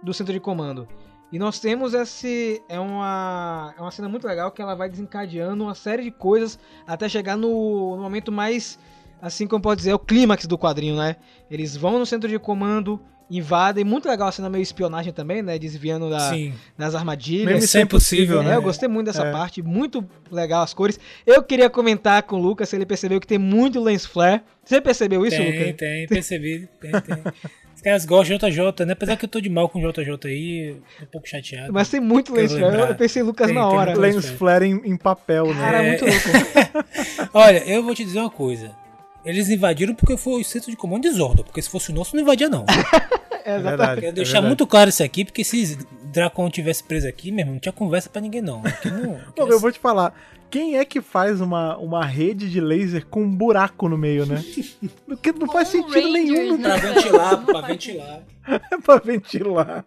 Do centro de comando. E nós temos esse. É uma, é uma cena muito legal que ela vai desencadeando uma série de coisas até chegar no, no momento mais. Assim como pode dizer, é o clímax do quadrinho, né? Eles vão no centro de comando, invadem. Muito legal a cena meio espionagem também, né? Desviando da, das armadilhas. Mesmo Isso é impossível, É, né? eu gostei muito dessa É. parte, muito legal as cores. Eu queria comentar com o Lucas se ele percebeu que tem muito lens flare. Você percebeu isso, Tem, Lucas? tem, percebi. Tem, tem. Os caras gostam de JJ, né? Apesar que eu tô de mal com JJ aí, tô um pouco chateado. Mas tem muito lens flare. Eu- pensei em Lucas Tem, na tem hora. muito Lens flare em, em papel, né? Cara, É. muito louco. Olha, eu vou te dizer uma coisa. Eles invadiram porque foi o centro de comando de Zordon, porque se fosse o nosso não invadia não. É, É verdade. Quero é deixar verdade. muito claro isso aqui, porque se Dracon tivesse preso aqui, meu irmão, não tinha conversa pra ninguém Não, não- eu vou te falar. Quem é que faz uma, uma rede de laser com um buraco no meio, né? Porque não faz sentido nenhum Pra né? ventilar, pra ventilar. pra ventilar.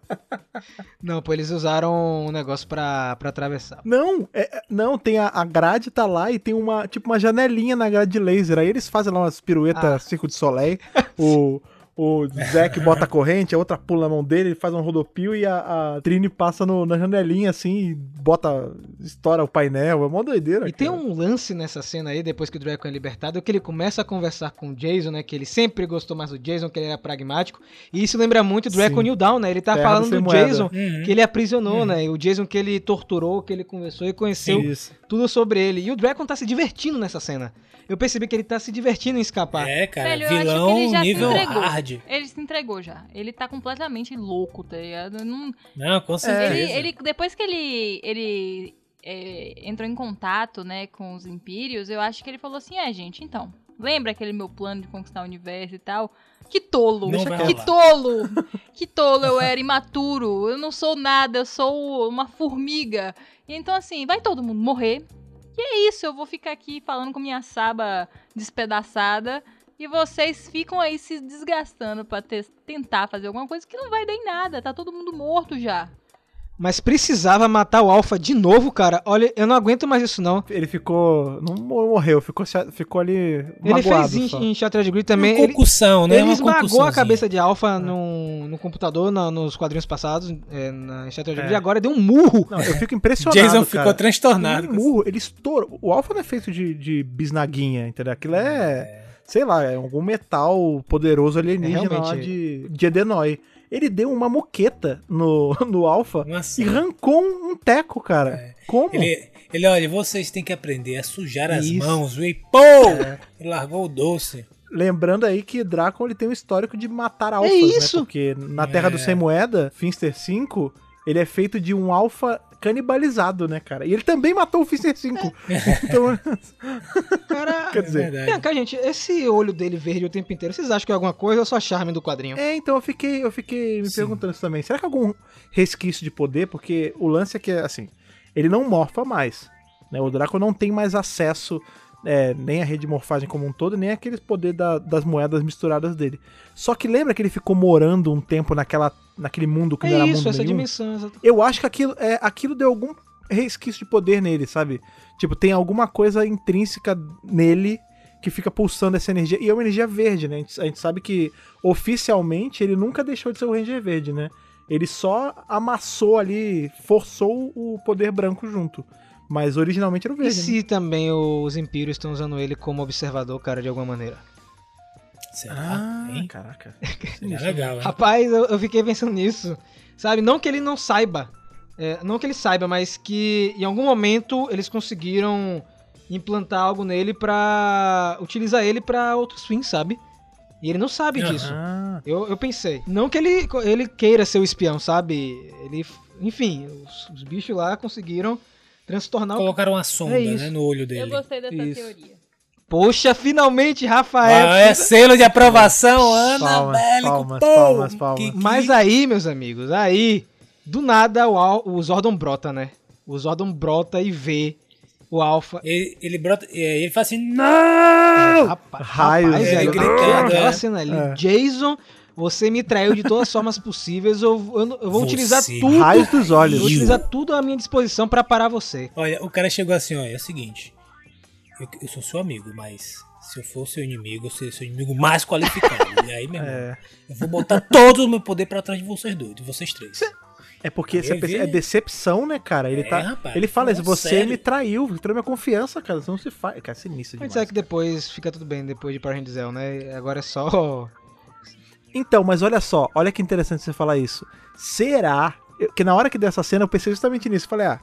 Não, pô, eles usaram um negócio pra, pra atravessar. Não, é- é- não, tem a, a grade tá lá e tem uma, tipo, uma janelinha na grade de laser. Aí eles fazem lá umas piruetas Ah. Circo de Soleil. o, o Zack bota a corrente, a outra pula na mão dele, ele faz um rodopio e a, a Trini passa no- na janelinha assim e bota, estoura o painel. É uma doideira. E tem cara. um lance nessa cena aí, depois que o Draco é libertado, que ele começa a conversar com o Jason, né? Que ele sempre gostou mais do Jason, que ele era pragmático. E isso lembra muito o Draco Sim. New Down, né? Ele tá Terra falando do moeda. Jason, Uhum. que ele aprisionou, né? E o Jason que ele torturou, que ele conversou e conheceu Isso. tudo sobre ele. E o Draco tá se divertindo nessa cena. Eu percebi que ele tá se divertindo em escapar. É, cara, Velho, vilão nível se hard. Ele se entregou já. Ele tá completamente louco, tá ligado? Não, Não, com certeza. ele, ele, depois que ele, ele é, entrou em contato, né, com os Impérios, eu acho que ele falou assim, é, gente, então, lembra aquele meu plano de conquistar o universo e tal? Que tolo! Que tolo! Que tolo, eu era imaturo, eu não sou nada, eu sou uma formiga. E então, assim, vai todo mundo morrer. E é isso, eu vou ficar aqui falando com minha saba despedaçada. E vocês ficam aí se desgastando pra ter- tentar fazer alguma coisa que não vai dar em nada. Tá todo mundo morto já. Mas precisava matar o Alpha de novo, cara. Olha, eu não aguento mais isso, não. Ele ficou. Não morreu, ficou, ficou ali. Ele fez em, só. em Shattered Grid também. uma Ele, concussão, né? ele uma esmagou a cabeça de Alpha no, no computador, na- nos quadrinhos passados, é, na Shattered É. Grid. Agora deu um murro. Não, eu fico impressionado. Jason cara. ficou transtornado. Um murro, ele estoura. O Alpha não é feito de, de bisnaguinha, entendeu? Aquilo é, sei lá, é algum metal poderoso alienígena É, de, de Edenoi. Ele deu uma moqueta no, no Alpha Nossa. e arrancou um, teco, cara. Como? Ele, ele, olha, vocês têm que aprender a sujar as Isso. mãos, e pô! É. Ele largou o doce. Lembrando aí que Drácula ele tem um histórico de matar alfas, isso! né? Porque na Terra É. do Sem Moeda, Finster 5, ele é feito de um alfa canibalizado, né, cara? E ele também matou o Finster 5. então, Cara, quer dizer, verdade. Vem cá, gente, esse olho dele verde o tempo inteiro, vocês acham que é alguma coisa ou só charme do quadrinho? É, então eu fiquei, eu fiquei me Sim. perguntando isso também. Será que algum resquício de poder? Porque o lance é que, assim, ele não morfa mais. Né? O Draco não tem mais acesso é, nem à rede de morfagem como um todo, nem aquele poder da- das moedas misturadas dele. Só que lembra que ele ficou morando um tempo naquela, naquele mundo que não É era isso, mundo essa nenhum? dimensão. Eu acho que aquilo, é, aquilo deu algum resquício de poder nele, sabe? Tipo, tem alguma coisa intrínseca nele que fica pulsando essa energia. E é uma energia verde, né? A gente, a gente sabe que oficialmente ele nunca deixou de ser o Ranger Verde, né? Ele só amassou ali, forçou o poder branco junto. Mas originalmente era o E verde. né? se também os Impérios estão usando ele como observador, cara, de alguma maneira? Será? Ah, hein? caraca. Seria legal, hein? Rapaz, eu, eu fiquei pensando nisso. Sabe, não que ele não saiba. é, não que ele saiba, mas que em algum momento eles conseguiram implantar algo nele pra utilizar ele pra outros fins, sabe? E ele não sabe Aham. disso. Eu, eu pensei. Não que ele, ele queira ser o espião, sabe? Ele. Enfim, os, os bichos lá conseguiram transtornar o. Colocaram uma sonda É né, no olho Eu dele. gostei dessa Isso. teoria. Poxa, finalmente, Rafael! Ah, é selo de aprovação, Ana Palmas, Bélico. palmas, pô! palmas, palmas. Mas aí, meus amigos, aí, do nada o, Al- o Zordon brota, né? O Zordon brota e vê o Alpha. Ele, ele brota, é, ele fala assim, não! Rapaz, Raios, rapaz, é, velho, gritando, aquela é. cena ali. É. Jason, você me traiu de todas as formas possíveis. Eu, eu, eu vou Você utilizar tudo. Raios dos Eu olhos. vou utilizar tudo à minha disposição pra parar você. Olha, o cara chegou assim, olha, é o seguinte. Eu, eu sou seu amigo, mas se eu for seu inimigo, eu serei seu inimigo mais qualificado. e aí, meu irmão, É. eu vou botar todo o meu poder pra trás de vocês dois, de vocês três. É porque você vê- é decepção, né, cara? Ele É, tá. rapaz, ele fala isso, você sério. me traiu, tirou minha confiança, cara. Isso não se faz. Cara, é sinistro Mas demais. será que depois fica tudo bem, depois de Power Rangers né? Agora é só... Então, mas olha só, olha que interessante você falar isso. Será? eu- que na hora que deu essa cena eu pensei justamente nisso. Falei, ah,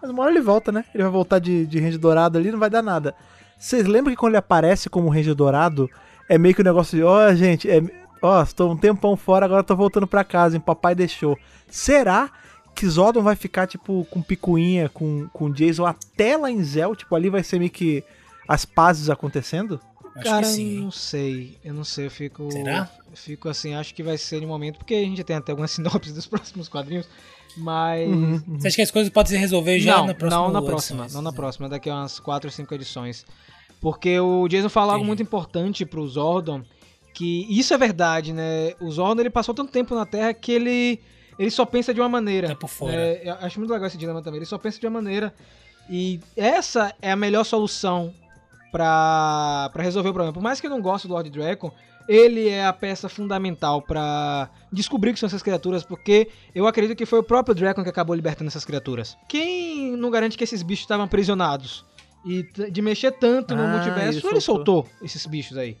mas uma hora ele volta, né? Ele vai voltar de, de Ranger Dourado ali, não vai dar nada. Vocês lembram que quando ele aparece como Ranger Dourado, é meio que o negócio de, ó, gente, é, ó, estou um tempão fora, agora tô voltando pra casa, hein? Papai deixou. Será que Zordon vai ficar, tipo, com picuinha, com, com Jason até lá em Zell? Tipo, ali vai ser meio que as pazes acontecendo? Acho Cara, que sim. não sei. Eu não sei, eu fico. Será? eu Fico assim, acho que vai ser de momento, porque a gente já tem até algumas sinopses dos próximos quadrinhos. Mas. Uhum, uhum. Você acha que as coisas podem se resolver já não, na próxima não na próxima. Não na próxima, daqui a umas 4 ou 5 edições. Porque o Jason fala algo muito importante pro Zordon. Que isso é verdade, né? O Zordon ele passou tanto tempo na Terra que ele. Ele só pensa de uma maneira. Tá por fora. Eu acho muito legal esse dilema também. Ele só pensa de uma maneira. E essa é a melhor solução pra, pra resolver o problema. Por mais que eu não goste do Lord Dragon, ele é a peça fundamental pra descobrir o que são essas criaturas, porque eu acredito que foi o próprio Dragon que acabou libertando essas criaturas. Quem não garante que esses bichos estavam aprisionados? E de mexer tanto no Ah, multiverso, ele ele soltou. soltou esses bichos aí.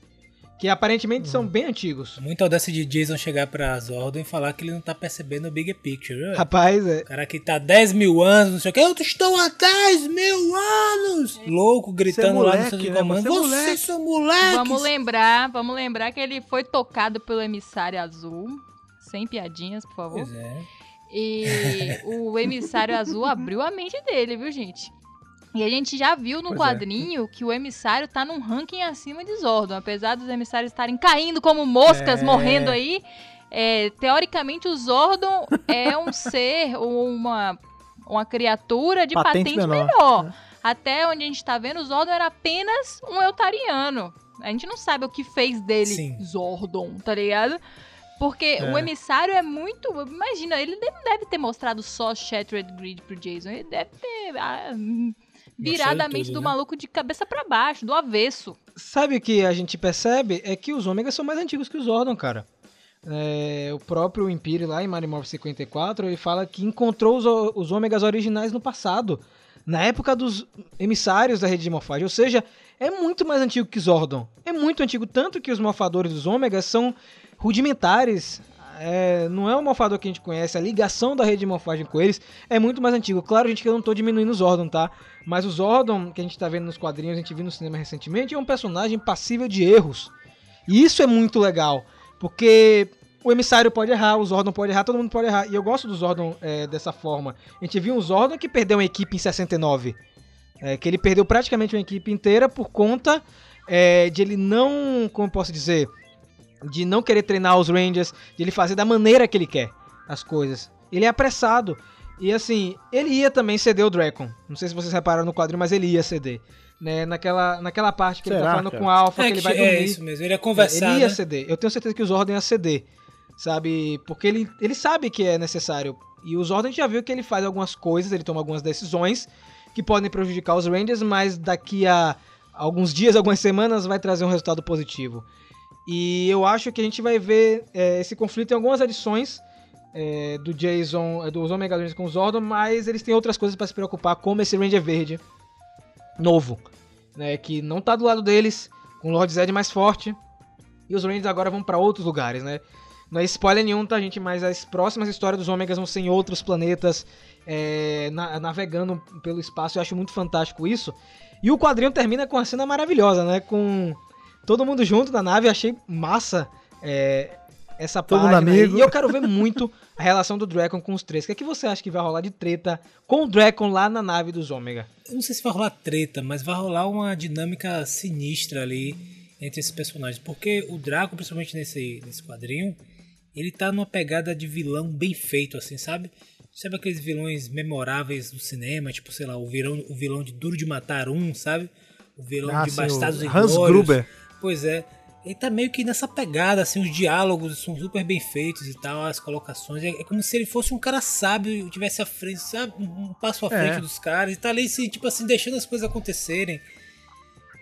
Que aparentemente são bem antigos. Muita audácia de Jason chegar pra Zordon e falar que ele não tá percebendo o big picture, viu? Rapaz, é. O cara que tá 10 mil anos, não sei o que, eu estou há 10 mil anos! Louco, gritando lá no moleque, de né? comando. Você é moleque." Vocês são moleques! Vamos lembrar, vamos lembrar que ele foi tocado pelo emissário azul. Sem piadinhas, por favor. Pois é. E o emissário azul abriu a mente dele, viu, gente? E a gente já viu no Pois é. quadrinho que o emissário tá num ranking acima de Zordon. Apesar dos emissários estarem caindo como moscas, É. morrendo aí, é, teoricamente o Zordon é um ser ou uma, uma criatura de Patente patente, menor. menor. Até onde a gente tá vendo, o Zordon era apenas um eutariano. A gente não sabe o que fez dele Sim. Zordon, tá ligado? Porque É. o emissário é muito. Imagina, ele não deve ter mostrado só Shattered Grid pro Jason. Ele deve ter ah, Mostrado a mente tudo, do né? maluco de cabeça pra baixo, do avesso. Sabe o que a gente percebe? É que os ômegas são mais antigos que os Zordon, cara. É, o próprio Empire lá em Marimorph 54, ele fala que encontrou os, os ômegas originais no passado. Na época dos emissários da rede de morfagem. Ou seja, é muito mais antigo que Zordon. É muito antigo, tanto que os morfadores dos ômegas são rudimentares. É, não é o morfador que a gente conhece, a ligação da rede de morfagem com eles é muito mais antigo. Claro, gente, que eu não tô diminuindo o Zordon, tá? Mas o Zordon, que a gente tá vendo nos quadrinhos, a gente viu no cinema recentemente, é um personagem passível de erros. E isso é muito legal, porque o emissário pode errar, o Zordon pode errar, todo mundo pode errar. E eu gosto do Zordon é, dessa forma. A gente viu um Zordon que perdeu uma equipe em 69. É, que ele perdeu praticamente uma equipe inteira por conta é, de ele não, como eu posso dizer, de não querer treinar os Rangers, de ele fazer da maneira que ele quer as coisas. Ele é apressado. E assim, ele ia também ceder o Dracon. Não sei se vocês repararam no quadrinho, mas ele ia ceder. Né? Naquela, naquela parte que ele Será, tá falando cara? com o Alpha, que É, ele que- vai é dormir. isso mesmo, ele ia conversar, Ele ia né? ceder. Eu tenho certeza que o Zordon ia ceder. Sabe? Porque ele, ele sabe que é necessário. E o Zordon a gente já viu que ele faz algumas coisas, ele toma algumas decisões que podem prejudicar os Rangers, mas daqui a alguns dias, algumas semanas, vai trazer um resultado positivo. E eu acho que a gente vai ver é, esse conflito em algumas edições é, do Jason, é, dos Omega Rangers com o Zordon, mas eles têm outras coisas para se preocupar, como esse Ranger Verde novo, né, que não tá do lado deles, com o Lord Zed mais forte, E os Rangers agora vão pra outros lugares, né? Não é spoiler nenhum, tá, gente? Mas as próximas histórias dos Ômegas vão ser em outros planetas, é, na- navegando pelo espaço. Eu acho muito fantástico isso. E o quadrinho termina com uma cena maravilhosa, né? Com todo mundo junto na nave. Eu achei massa é, essa Todo página. aí. amigo. E eu quero ver muito a relação do Dragon com os três. O que, é que você acha que vai rolar de treta com o Dragon lá na nave dos Ômega? Eu não sei se vai rolar treta, mas vai rolar uma dinâmica sinistra ali entre esses personagens. Porque o Draco, principalmente nesse, nesse quadrinho, ele tá numa pegada de vilão bem feito, assim, sabe? Sabe aqueles vilões memoráveis do cinema, tipo, sei lá, o vilão, o vilão de Duro de Matar um, sabe? O vilão Ah, de Bastardos o e Hans Glórios. Gruber. Pois é. Ele tá meio que nessa pegada, assim, os diálogos são super bem feitos e tal, as colocações. É, é como se ele fosse um cara sábio e tivesse à frente, sabe? Um, passo à É. frente dos caras. E tá ali, assim, tipo assim, deixando as coisas acontecerem.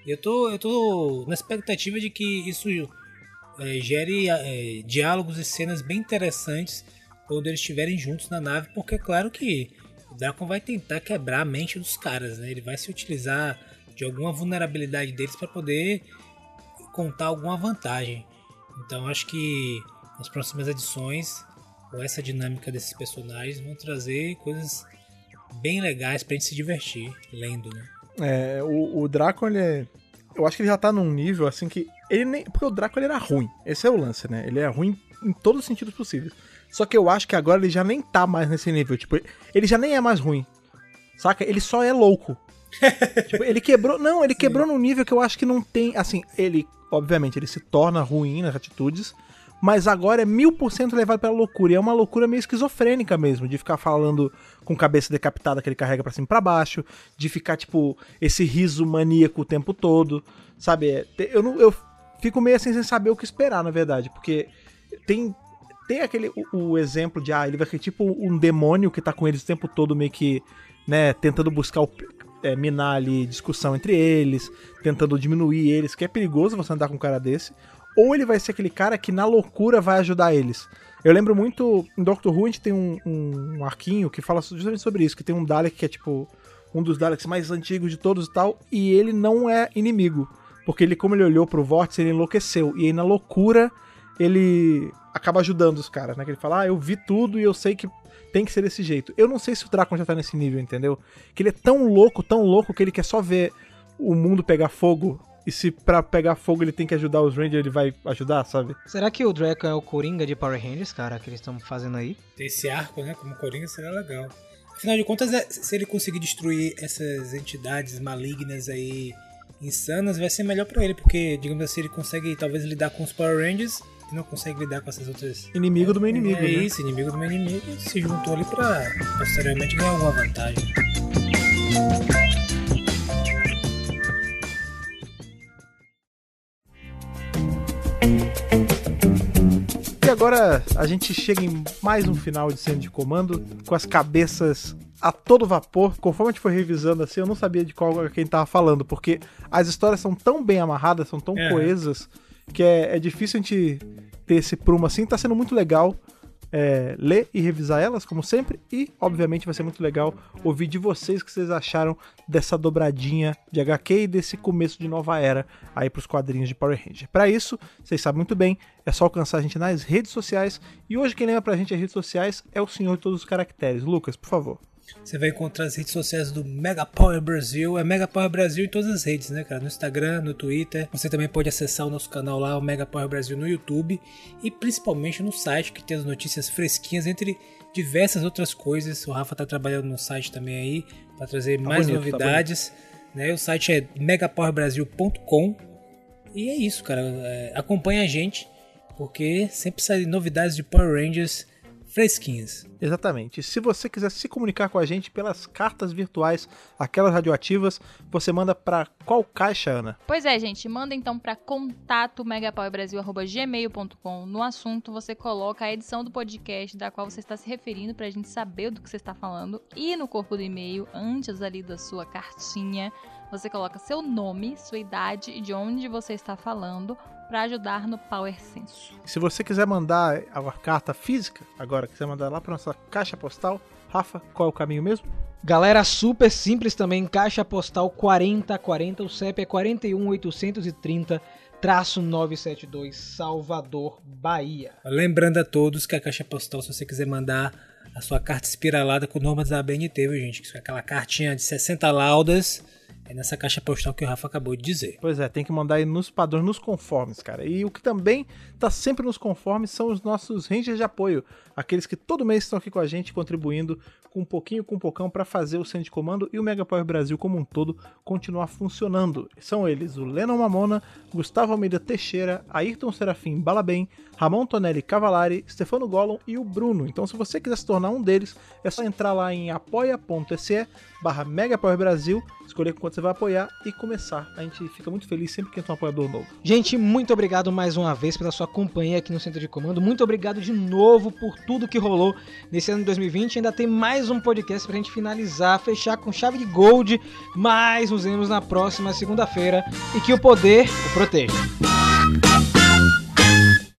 Eu tô, eu tô na expectativa de que isso é, gere é, diálogos e cenas bem interessantes quando eles estiverem juntos na nave, porque é claro que o Draco vai tentar quebrar a mente dos caras, né? Ele vai se utilizar de alguma vulnerabilidade deles para poder contar alguma vantagem. Então acho que nas próximas edições, com essa dinâmica desses personagens, vão trazer coisas bem legais pra gente se divertir lendo, né? É, o, o Draco, ele é. Eu acho que ele já tá num nível assim que. Ele nem. Porque o Draco ele era ruim. Esse é o lance, né? Ele é ruim em todos os sentidos possíveis. Só que eu acho que agora ele já nem tá mais nesse nível. Tipo, ele já nem é mais ruim. Saca? Ele só é louco. tipo, ele quebrou. Não, ele quebrou num nível que eu acho que não tem. Assim, ele. Obviamente, ele se torna ruim nas atitudes. Mas agora é mil por cento levado pela loucura. E é uma loucura meio esquizofrênica mesmo. De ficar falando com cabeça decapitada que ele carrega pra cima e pra baixo. De ficar, tipo, esse riso maníaco o tempo todo. Sabe? É, eu, não, eu fico meio assim sem saber o que esperar, na verdade. Porque tem. Tem aquele. O, o exemplo de, ah, ele vai ser tipo um demônio que tá com eles o tempo todo, meio que. Né, tentando buscar o. é, minar ali discussão entre eles, tentando diminuir eles, que é perigoso você andar com um cara desse. Ou ele vai ser aquele cara que na loucura vai ajudar eles. Eu lembro muito, em Doctor Who a gente tem um, um, um arquinho que fala justamente sobre isso, que tem um Dalek que é tipo um dos Daleks mais antigos de todos e tal, e ele não é inimigo. Porque ele, como ele olhou pro vórtice, ele enlouqueceu. E aí na loucura, ele acaba ajudando os caras, né? Que ele fala, ah, eu vi tudo e eu sei que tem que ser desse jeito. Eu não sei se o Drácula já tá nesse nível, entendeu? Que ele é tão louco, tão louco, que ele quer só ver o mundo pegar fogo. E se pra pegar fogo ele tem que ajudar os Rangers, ele vai ajudar, sabe? Será que o Draco é o Coringa de Power Rangers, cara, que eles estão fazendo aí? Ter esse arco, né, como Coringa seria legal. Afinal de contas, é- se ele conseguir destruir essas entidades malignas aí, insanas, vai ser melhor pra ele, porque, digamos assim, ele consegue talvez lidar com os Power Rangers e não consegue lidar com essas outras. Inimigo do meu inimigo, É né? isso, inimigo do meu inimigo, se juntou ali pra posteriormente ganhar alguma vantagem. E agora a gente chega em mais um final de cena de comando, com as cabeças a todo vapor. Conforme a gente foi revisando assim, eu não sabia de qual quem tava falando, porque as histórias são tão bem amarradas, são tão É. coesas, que é, é difícil a gente ter esse prumo assim. Tá sendo muito legal é, ler e revisar elas, como sempre, e obviamente vai ser muito legal ouvir de vocês o que vocês acharam dessa dobradinha de HQ e desse começo de nova era aí pros quadrinhos de Power Ranger. Para isso, vocês sabem muito bem, é só alcançar a gente nas redes sociais, e hoje quem lembra pra gente as redes sociais é o senhor de todos os caracteres. Lucas, por favor. Você vai encontrar as redes sociais do Mega Power Brasil. É Mega Power Brasil em todas as redes, né, cara? No Instagram, no Twitter. Você também pode acessar o nosso canal lá, o Mega Power Brasil, no YouTube. E principalmente no site, que tem as notícias fresquinhas, entre diversas outras coisas. O Rafa tá trabalhando no site também aí, para trazer mais bonito, tá novidades. né? O site é megapowerbrasil.com. E é isso, cara. É, acompanha a gente, porque sempre saem novidades de Power Rangers fresquinhas. Exatamente. Se você quiser se comunicar com a gente pelas cartas virtuais, aquelas radioativas, você manda pra qual caixa, Ana? Pois é, gente, manda então para contato megapowerbrasil@gmail.com. No assunto você coloca a edição do podcast da qual você está se referindo pra gente saber do que você está falando e no corpo do e-mail, antes ali da sua cartinha, você coloca seu nome, sua idade e de onde você está falando para ajudar no Power Senso. Se você quiser mandar a carta física, agora quiser mandar lá pra nossa caixa postal, Rafa, qual é o caminho mesmo? Galera, super simples também, caixa postal 4040, o CEP é 41830 traço 972 Salvador, Bahia. Lembrando a todos que a caixa postal, se você quiser mandar a sua carta espiralada com normas da ABNT, viu, gente? Que é aquela cartinha de 60 laudas, é nessa caixa postal que o Rafa acabou de dizer. Pois é, tem que mandar aí nos padrões, nos conformes, cara. E o que também tá sempre nos conformes são os nossos rangers de apoio. Aqueles que todo mês estão aqui com a gente, contribuindo com um pouquinho, com um pocão, para fazer o centro de comando e o Mega Power Brasil como um todo continuar funcionando. São eles o Lennon Mamona, Gustavo Almeida Teixeira, Ayrton Serafim Balabem, Ramon Tonelli Cavalari, Stefano Gollum e o Bruno. Então, se você quiser se tornar um deles, é só entrar lá em apoia.se barra Mega Power Brasil, escolher quanto você vai apoiar e começar. A gente fica muito feliz sempre que entra um apoiador novo. Gente, muito obrigado mais uma vez pela sua companhia aqui no Centro de Comando. Muito obrigado de novo por tudo que rolou nesse ano de 2020. Ainda tem mais um podcast pra gente finalizar, fechar com chave de gold. Mas nos vemos na próxima segunda-feira e que o poder o proteja.